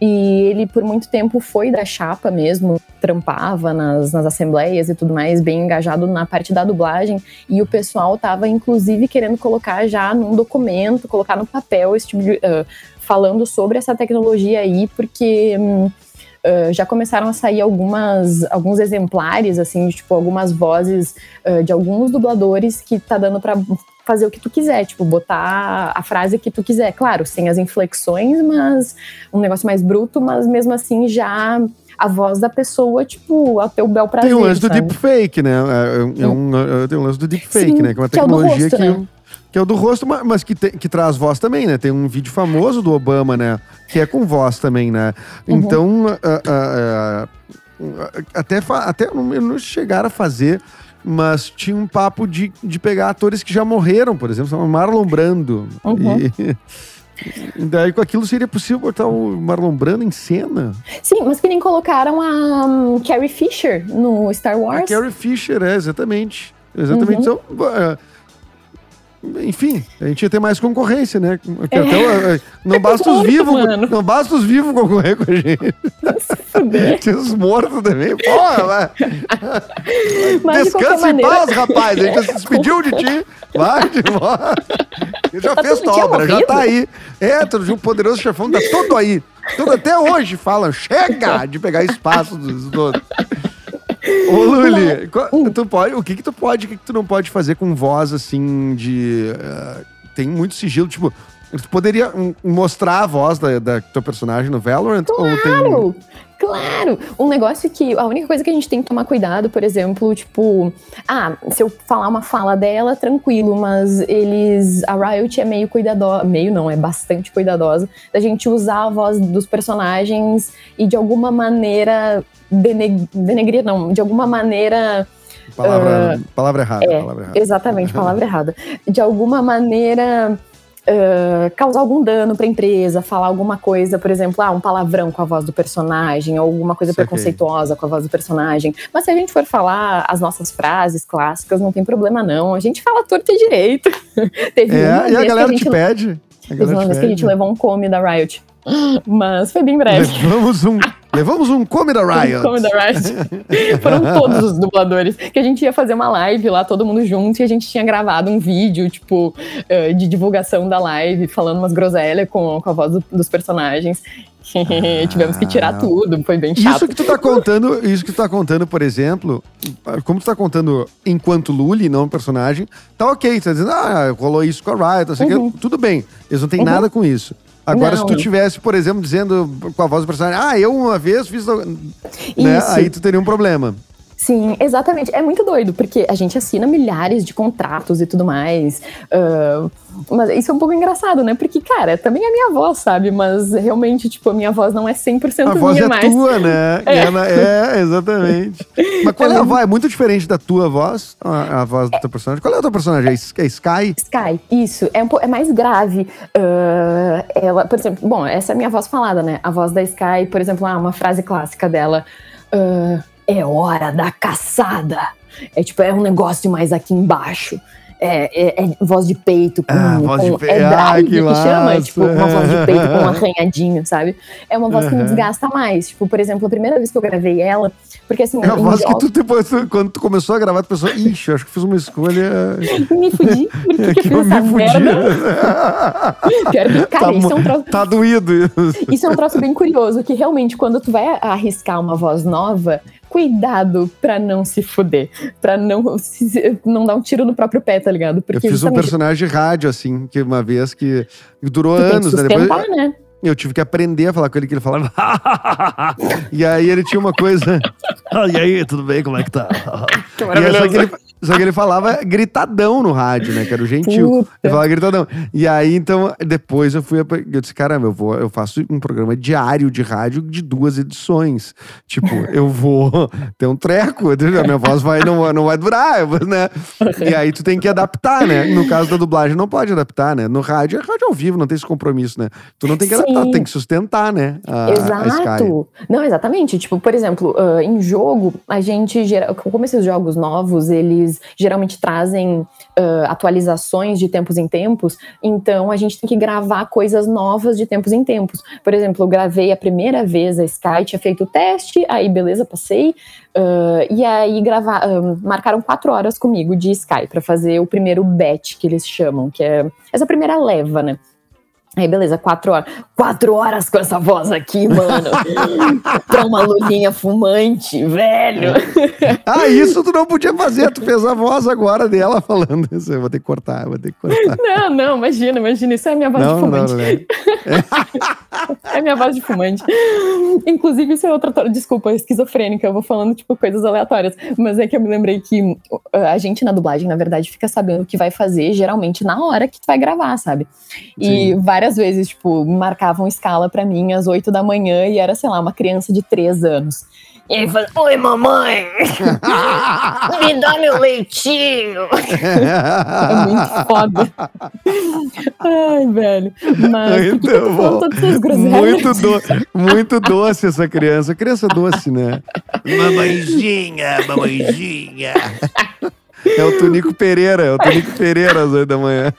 e ele por muito tempo foi da chapa mesmo, trampava nas, nas assembleias e tudo mais, bem engajado na parte da dublagem. E o pessoal tava inclusive querendo colocar já num documento, colocar no papel esse tipo de, uh, falando sobre essa tecnologia aí, porque. Um, uh, já começaram a sair algumas, alguns exemplares, assim, de, tipo, algumas vozes uh, de alguns dubladores que tá dando para fazer o que tu quiser, tipo, botar a frase que tu quiser. Claro, sem as inflexões, mas um negócio mais bruto, mas mesmo assim já a voz da pessoa, tipo, ao teu bel prazer. Tem o lance do deepfake, né? É, é um, é, tem o lance do deepfake, Sim, né? Que é uma que é o do tecnologia rosto, que. né? Que é o do rosto, ma- mas que, tem- que traz voz também, né? Tem um vídeo famoso do Obama, né? Que é com voz também, né? Uhum. Então, ah, ah, ah, até, até não chegaram a fazer, mas tinha um papo de, de pegar atores que já morreram, por exemplo, Marlon Brando. Uhum. E, daí com aquilo seria possível botar o Marlon Brando em cena? Sim, mas que nem colocaram a um, Carrie Fisher no Star A Wars. Carrie Fisher, é, exatamente. Exatamente. Então, é, enfim, a gente ia ter mais concorrência, né? É, não basta os vivos, não basta os vivos concorrer com a gente. Tem os mortos também. Porra, vai. Mas de Descansa em paz, rapaz. A gente já se despediu de ti. Vai de. Ele já Tá fez tua obra, já tá aí. É, o poderoso chefão tá todo aí. Tudo até hoje falam, chega de pegar espaço dos outros. Ô, Luli, tu pode, o que que tu pode, o que que tu não pode fazer com voz, assim, de... eh, tem muito sigilo, tipo... Tu poderia mostrar a voz da, da tua personagem no Valorant? Ou tem... Claro. Um negócio que a única coisa que a gente tem que tomar cuidado, por exemplo, tipo, ah, se eu falar uma fala dela, tranquilo, mas eles, a Riot é meio cuidadosa, meio não, é bastante cuidadosa da gente usar a voz dos personagens e de alguma maneira deneg denegrir, não, de alguma maneira Palavra, palavra errada, é, palavra errada. Exatamente, palavra errada. De alguma maneira ah, causar algum dano pra empresa, falar alguma coisa, por exemplo, ah, um palavrão com a voz do personagem, ou alguma coisa Saquei. preconceituosa com a voz do personagem. Mas se a gente for falar as nossas frases clássicas, não tem problema não. A gente fala torto e direito. Teve uma É, e a galera que a te gente, pede. A teve galera uma te vez que a gente pede. levou um come da Riot. Mas foi bem breve. Levamos um, levamos um come da Riot. Como da Riot. Foram todos os dubladores. Que a gente ia fazer uma live lá, todo mundo junto, e a gente tinha gravado um vídeo, tipo, eh, de divulgação da live, falando umas groselhas com, com a voz do- dos personagens. Tivemos que tirar Ah. tudo, foi bem chato. Isso que tu tá contando, isso que tu tá contando, por exemplo, como tu tá contando enquanto Lully, não personagem, tá ok, tu tá dizendo, ah, rolou isso com a Riot, não sei o Uhum. quê, tudo bem, eles não têm Uhum. nada com isso. Agora, se tu Não. tivesse, por exemplo, dizendo com a voz do personagem, ah, eu uma vez fiz. Né? Aí tu teria um problema. Sim, exatamente. É muito doido, porque a gente assina milhares de contratos e tudo mais. ah, mas isso é um pouco engraçado, né? Porque, cara, também é minha voz, sabe? Mas realmente, tipo, a minha voz não é 100% A voz minha é mais. tua, né? É. É, é, exatamente. Mas qual é a voz? É muito diferente da tua voz, a, a voz do teu personagem. Qual é o teu personagem? É é Sky? Sky, isso, é, um, é mais grave. Ah, ela, por exemplo, bom, essa é a minha voz falada, né? A voz da Sky, por exemplo, ah, uma frase clássica dela. ah, é hora da caçada. É tipo, é um negócio mais aqui embaixo. É, é- é voz de peito com. Ah, voz de com- peito. É Ah, drive que que, chama, massa. tipo, uma voz de peito com um arranhadinho, sabe? É uma voz que me Uhum. desgasta mais. Tipo, por exemplo, a primeira vez que eu gravei ela, porque assim, É a em voz que tu, depois, tu- quando tu começou a gravar, tu pensou, ixi, eu acho que fiz uma escolha me fudi. Por que, que, eu eu fiz essa me fudi. merda? Pior que, cara, tá, isso é um troço. tá doído isso. Isso é um troço bem curioso, que realmente quando tu vai arriscar uma voz nova, cuidado pra não se fuder, pra não, se- não dar um tiro no próprio pé, tá ligado? Eu Porque fiz um personagem de rádio, assim, que uma vez que durou tu tem que anos, né? Depois, né? eu tive que aprender a falar com ele, que ele falava. e aí ele tinha uma coisa. "Ah, e aí, tudo bem? Como é que tá? Que E é só, que ele, só que ele falava gritadão no rádio, né? Que era o gentil. Puta. Ele falava gritadão. E aí, então, depois eu fui. Eu disse, caramba, eu, vou, eu faço um programa diário de rádio de duas edições. Tipo, eu vou ter um treco, a minha voz vai, não, não vai durar, né? E aí tu tem que adaptar, né? No caso da dublagem, não pode adaptar, né? No rádio é rádio ao vivo, não tem esse compromisso, né? Tu não tem que adaptar, tu Sim. tem que sustentar, né? A, a. Exato. Não, exatamente. Tipo, por exemplo, ah, em jogo, a gente gera, como esses jogos novos, eles geralmente trazem ah, atualizações de tempos em tempos, então a gente tem que gravar coisas novas de tempos em tempos. Por exemplo, eu gravei a primeira vez a Sky, tinha feito o teste, aí beleza, passei, ah, e aí gravar, ah, marcaram quatro horas comigo de Sky pra fazer o primeiro batch que eles chamam, que é essa primeira leva, né? Aí, beleza, quatro horas. Quatro horas com essa voz aqui, mano. pra uma lulinha fumante, velho. ah, isso tu não podia fazer. Tu fez a voz agora dela falando isso. Eu vou ter que cortar, vou ter que cortar. Não, não, imagina, imagina. Isso é a minha voz não, de fumante. Não, não. é minha voz de fumante. Inclusive, isso é outra. Desculpa, esquizofrênica. Eu vou falando, tipo, coisas aleatórias. Mas é que eu me lembrei que a gente na dublagem, na verdade, fica sabendo o que vai fazer, geralmente, na hora que tu vai gravar, sabe? E Sim. várias várias vezes, tipo, marcavam escala para mim às 8 da manhã e era, sei lá, uma criança de 3 anos. E aí fala, oi mamãe, me dá meu leitinho. é muito foda. Ai, velho. Mas muito, que muito, do, muito doce essa criança. Criança doce, né? mamãezinha, mamãezinha. É o Tonico Pereira, é o Tonico Pereira às 8 da manhã.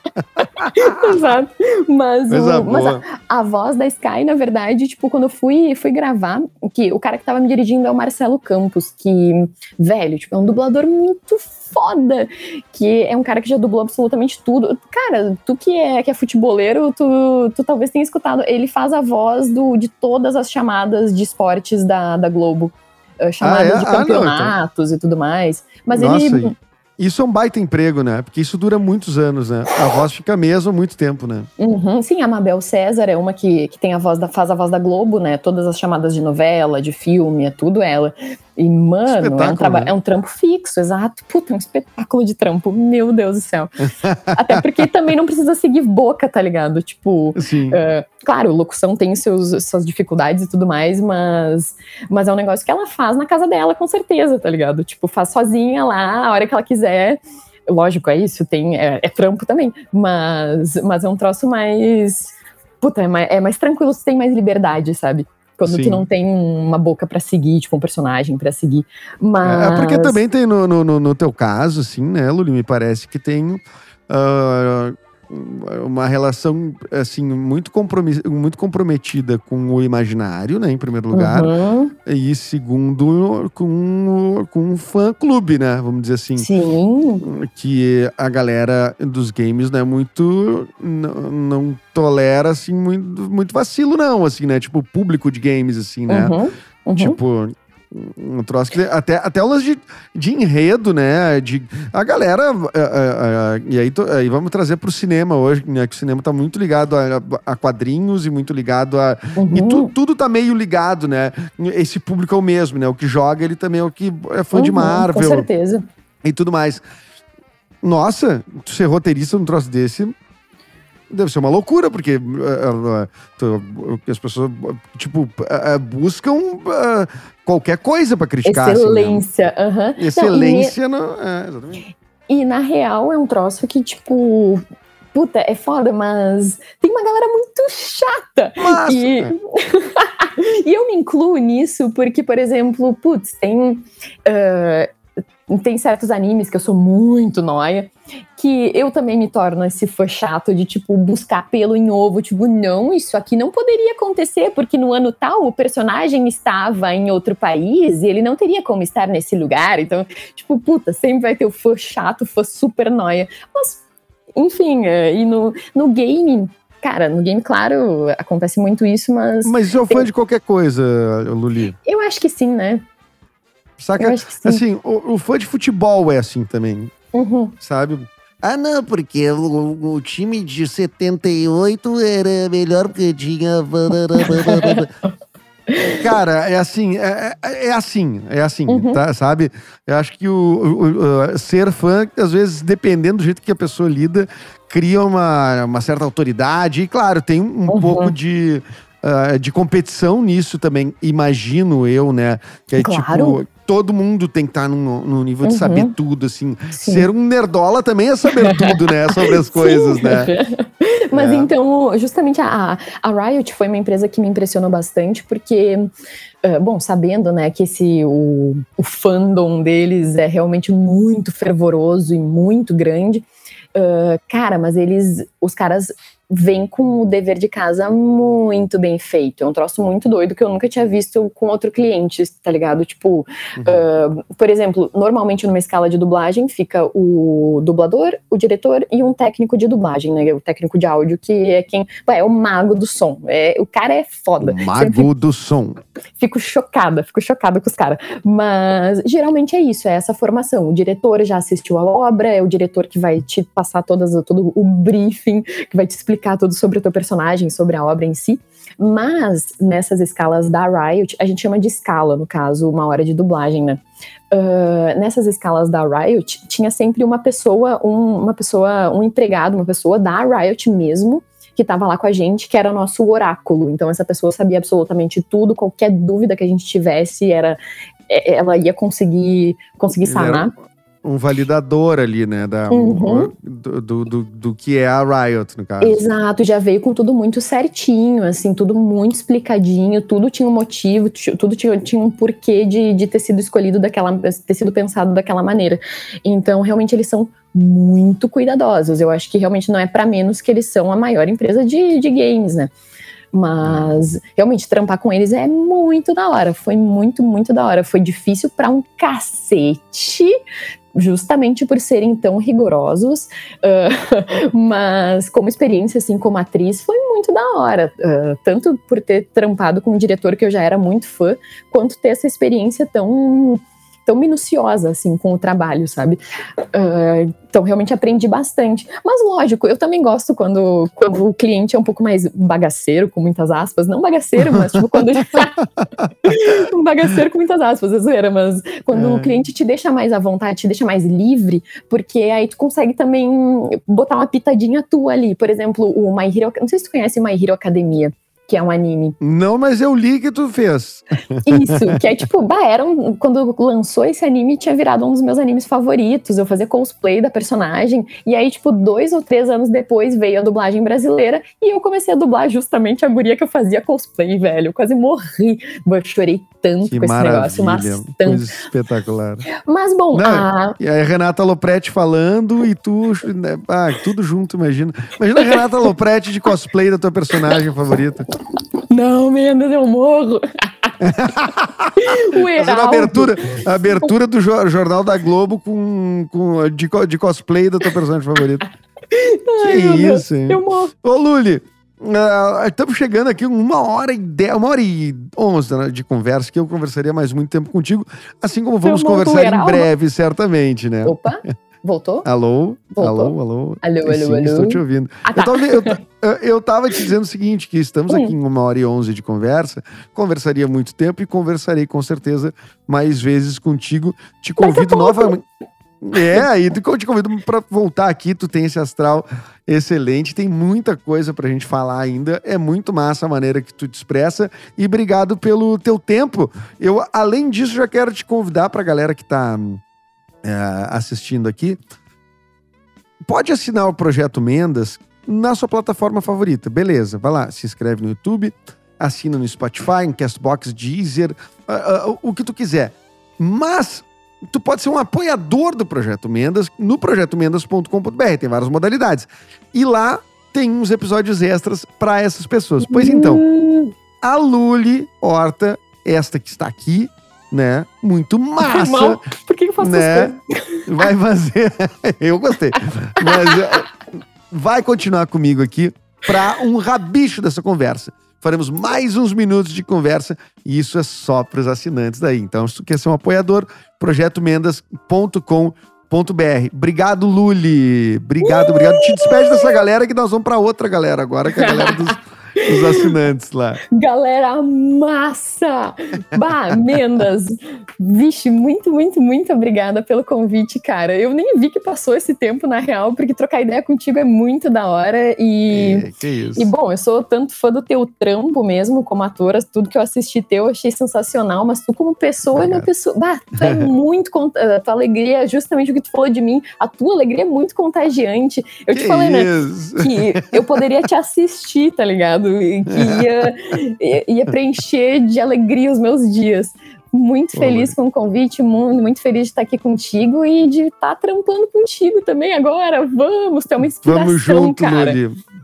Exato. Mas, o, mas a, a, voz da Sky, na verdade, tipo, quando eu fui, fui gravar, que o cara que tava me dirigindo é o Marcelo Campos, que, velho, tipo, é um dublador muito foda, que é um cara que já dublou absolutamente tudo. Cara, tu que é, que é futeboleiro, tu, tu talvez tenha escutado. Ele faz a voz do, de todas as chamadas de esportes da, da Globo. Uh, chamadas ah, é? de campeonatos ah, não, então... e tudo mais. Mas Nossa, ele. Isso é um baita emprego, né? Porque isso dura muitos anos, né? A voz fica mesmo muito tempo, né? Uhum. Sim, a Mabel César é uma que, que tem a voz da, faz a voz da Globo, né? Todas as chamadas de novela, de filme, é tudo ela. E, mano, é um, né? é um trampo fixo, exato. Puta, é um espetáculo de trampo. Meu Deus do céu. Até porque também não precisa seguir boca, tá ligado? Tipo, uh, claro, locução tem seus, suas dificuldades e tudo mais, mas, mas é um negócio que ela faz na casa dela, com certeza, tá ligado? Tipo, faz sozinha lá, a hora que ela quiser. Lógico, é isso, tem, é, é trampo também, mas, mas é um troço mais. Puta, é mais, é mais tranquilo, você tem mais liberdade, sabe? Quando Sim. tu não tem uma boca para seguir, tipo, um personagem para seguir. Mas... É, é porque também tem no, no, no, teu caso, assim, né, Luli? Me parece que tem. Uh, uma relação assim muito, muito comprometida com o imaginário, né, em primeiro lugar, uhum. e segundo com, com um fã clube, né, vamos dizer assim. Sim. Que a galera dos games, né, muito não tolera assim muito, muito vacilo não, assim, né, tipo público de games assim, né? Uhum. Uhum. Tipo, um troço que até, até aulas de, de enredo, né? De, a galera. Uh, uh, uh, e aí, aí vamos trazer para o cinema hoje, né? Que o cinema está muito ligado a, a, quadrinhos e muito ligado a. Uhum. E tu, tudo tá meio ligado, né? Esse público é o mesmo, né? O que joga, ele também é o que é fã uhum, de Marvel. Com certeza. E tudo mais. Nossa, tu ser roteirista num troço desse deve ser uma loucura, porque uh, as pessoas, tipo, uh, buscam qualquer coisa para criticar. Assim, né? Excelência. Assim, uhum. Excelência, não, e, no, é, exatamente. E na real é um troço que, tipo, puta, é foda, mas tem uma galera muito chata. Mas, e... É. e eu me incluo nisso porque, por exemplo, putz, tem. Uh, tem certos animes que eu sou muito noia, que eu também me torno esse fã chato de, tipo, buscar pelo em ovo, tipo, não, isso aqui não poderia acontecer, porque no ano tal o personagem estava em outro país e ele não teria como estar nesse lugar. Então, tipo, puta, sempre vai ter o fã chato, fã super noia. Mas, enfim, é, e no, no game, Cara, no game, claro, acontece muito isso, mas. Mas eu fã de qualquer coisa, Luli. Eu acho que sim, né? Saca? Assim, o, o, fã de futebol é assim também. Uhum. Sabe? Ah, não, porque o, o, time de 78 era melhor porque tinha. Cara, é assim, é, é, é assim, é assim, uhum. tá, sabe? Eu acho que o, o, o, ser fã, às vezes, dependendo do jeito que a pessoa lida, cria uma, uma certa autoridade. E, claro, tem um uhum. pouco de, uh, de competição nisso também, imagino eu, né? Que é claro. tipo todo mundo tem que estar tá no, no nível de uhum. saber tudo, assim. Sim. Ser um nerdola também é saber tudo, né? Sobre as coisas, né? Mas é. então, justamente a, a Riot foi uma empresa que me impressionou bastante, porque, uh, bom, sabendo, né, que esse, o, o fandom deles é realmente muito fervoroso e muito grande, uh, cara, mas eles, os caras vem com o dever de casa muito bem feito. É um troço muito doido que eu nunca tinha visto com outro cliente, tá ligado? Tipo, uhum. uh, por exemplo, normalmente numa escala de dublagem fica o dublador, o diretor e um técnico de dublagem, né? O técnico de áudio, que é quem. é o mago do som. É, o cara é foda. O mago Sempre do som. Fico chocada, fico chocada com os caras. Mas geralmente é isso, é essa formação. O diretor já assistiu a obra, é o diretor que vai te passar todas, todo o briefing, que vai te explicar tudo sobre o teu personagem, sobre a obra em si. Mas nessas escalas da Riot, a gente chama de escala, no caso, uma hora de dublagem, né? Uh, nessas escalas da Riot, tinha sempre uma pessoa, um, uma pessoa, um empregado, uma pessoa da Riot mesmo, que estava lá com a gente, que era nosso oráculo. Então essa pessoa sabia absolutamente tudo, qualquer dúvida que a gente tivesse, era é, ela ia conseguir conseguir sanar um validador ali, né? Da, uhum. do, do, do, do, que é a Riot, no caso. Exato, já veio com tudo muito certinho, assim, tudo muito explicadinho, tudo tinha um motivo, tudo tinha, tinha um porquê de, de ter sido escolhido daquela, ter sido pensado daquela maneira. Então, realmente, eles são muito cuidadosos. Eu acho que realmente não é para menos que eles são a maior empresa de, de games, né? Mas realmente trampar com eles é muito da hora. Foi muito, muito da hora. Foi difícil para um cacete justamente por serem tão rigorosos, uh, mas como experiência, assim, como atriz, foi muito da hora, uh, tanto por ter trampado com um diretor que eu já era muito fã, quanto ter essa experiência tão tão minuciosa, assim, com o trabalho, sabe? Uh, então, realmente aprendi bastante. Mas, lógico, eu também gosto quando, quando o cliente é um pouco mais bagaceiro, com muitas aspas. Não bagaceiro, mas, tipo, quando... um bagaceiro com muitas aspas, é zoeira. Mas quando é. o cliente te deixa mais à vontade, te deixa mais livre, porque aí tu consegue também botar uma pitadinha tua ali. Por exemplo, o My Hero... Não sei se tu conhece o My Hero Academia que é um anime. Não, mas eu li que tu fez. Isso, que é tipo, bah, era um, quando lançou esse anime, tinha virado um dos meus animes favoritos. Eu fazia cosplay da personagem. E aí, tipo, dois ou três anos depois veio a dublagem brasileira e eu comecei a dublar justamente a guria que eu fazia cosplay, velho. Eu quase morri. Eu chorei tanto que com esse negócio, mas tanto. Coisa espetacular. Mas bom, Não, a... E aí, Renata Lopretti falando e tu. Né, ah, tudo junto, imagina. Imagina a Renata Lopretti de cosplay da tua personagem favorita. Não, Mendes, eu morro. o a abertura, abertura do Jornal da Globo com, com, de, de cosplay da tua personagem favorita. Ai, que isso, hein? Eu morro. Ô, Luli, Uh, estamos chegando aqui uma hora e dez, uma hora e onze né, de conversa, que eu conversaria mais muito tempo contigo, assim como vamos conversar em breve, certamente, né? Opa! Voltou? alô? Voltou? Alô, alô? Alô, alô, Sim, alô. Estou te ouvindo. Ah, tá. eu, tava, eu, eu tava te dizendo o seguinte, que estamos aqui hum. em uma hora e onze de conversa, conversaria muito tempo e conversarei com certeza mais vezes contigo. Te convido novamente. É, aí te convido para voltar aqui, tu tem esse astral excelente, tem muita coisa pra gente falar ainda, é muito massa a maneira que tu te expressa e obrigado pelo teu tempo. Eu, além disso, já quero te convidar pra galera que tá é, assistindo aqui, pode assinar o Projeto Mendas na sua plataforma favorita, beleza, vai lá, se inscreve no YouTube, assina no Spotify, no Castbox, Deezer, uh, uh, o que tu quiser. Mas tu pode ser um apoiador do Projeto Mendas no projetomendas.com.br, tem várias modalidades. E lá tem uns episódios extras para essas pessoas. Pois então, a Luli Horta, esta que está aqui, né? Muito massa. Por que eu faço né? Vai fazer. eu gostei. Mas eh, vai continuar comigo aqui para um rabicho dessa conversa faremos mais uns minutos de conversa e isso é só para os assinantes daí. Então, se tu quer ser um apoiador, projetomendas.com.br. Obrigado, Luli. Obrigado, obrigado. Te despede dessa galera que nós vamos para outra galera agora, que é a galera dos os assinantes lá. Galera massa! Bah, Mendas! Vixe, muito, muito, muito obrigada pelo convite, cara. Eu nem vi que passou esse tempo, na real, porque trocar ideia contigo é muito da hora. E, é, que isso. e bom, eu sou tanto fã do teu trampo mesmo, como atora, tudo que eu assisti teu, eu achei sensacional, mas tu, como pessoa, é uma pessoa. Bah, tu é muito. A tua alegria, justamente o que tu falou de mim, a tua alegria é muito contagiante. Eu que te falei, isso? né? Que eu poderia te assistir, tá ligado? Que ia, ia preencher de alegria os meus dias. Muito feliz com o convite, muito, muito feliz de estar aqui contigo e de estar trampando contigo também agora. Vamos, ter uma inspiração, Vamos junto, cara.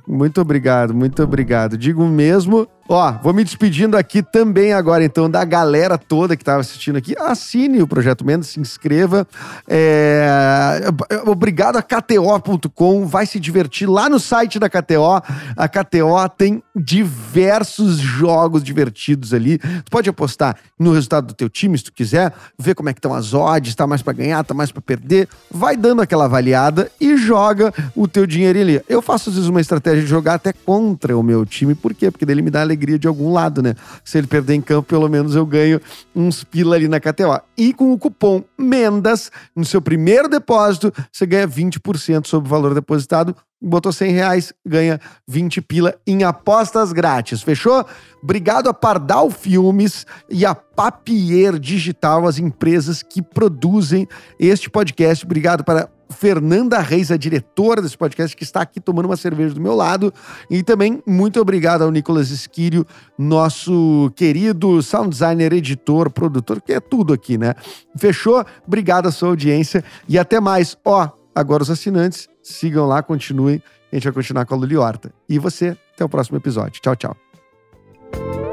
Muito obrigado, muito obrigado. Digo mesmo. Ó, vou me despedindo aqui também agora, então, da galera toda que estava assistindo aqui. Assine o Projeto Mendes, se inscreva. É, Obrigado a KTO.com. Vai se divertir lá no site da KTO. A KTO tem diversos jogos divertidos ali. Tu pode apostar no resultado do teu time, se tu quiser, ver como é que estão as odds, tá mais para ganhar, tá mais para perder. Vai dando aquela avaliada e joga o teu dinheiro ali. Eu faço às vezes uma estratégia de jogar até contra o meu time. Por quê? Porque daí ele me dá de algum lado, né? Se ele perder em campo, pelo menos eu ganho uns pila ali na KTO. E com o cupom MENDAS, no seu primeiro depósito, você ganha 20% sobre o valor depositado. Botou 100 reais, ganha 20 pila em apostas grátis. Fechou? Obrigado a Pardal Filmes e a Papier Digital, as empresas que produzem este podcast. Obrigado para Fernanda Reis, a diretora desse podcast, que está aqui tomando uma cerveja do meu lado. E também muito obrigado ao Nicolas Esquírio, nosso querido sound designer, editor, produtor, que é tudo aqui, né? Fechou? Obrigado a sua audiência e até mais. Ó, agora os assinantes, sigam lá, continuem. A gente vai continuar com a Luli Horta. E você, até o próximo episódio. Tchau, tchau.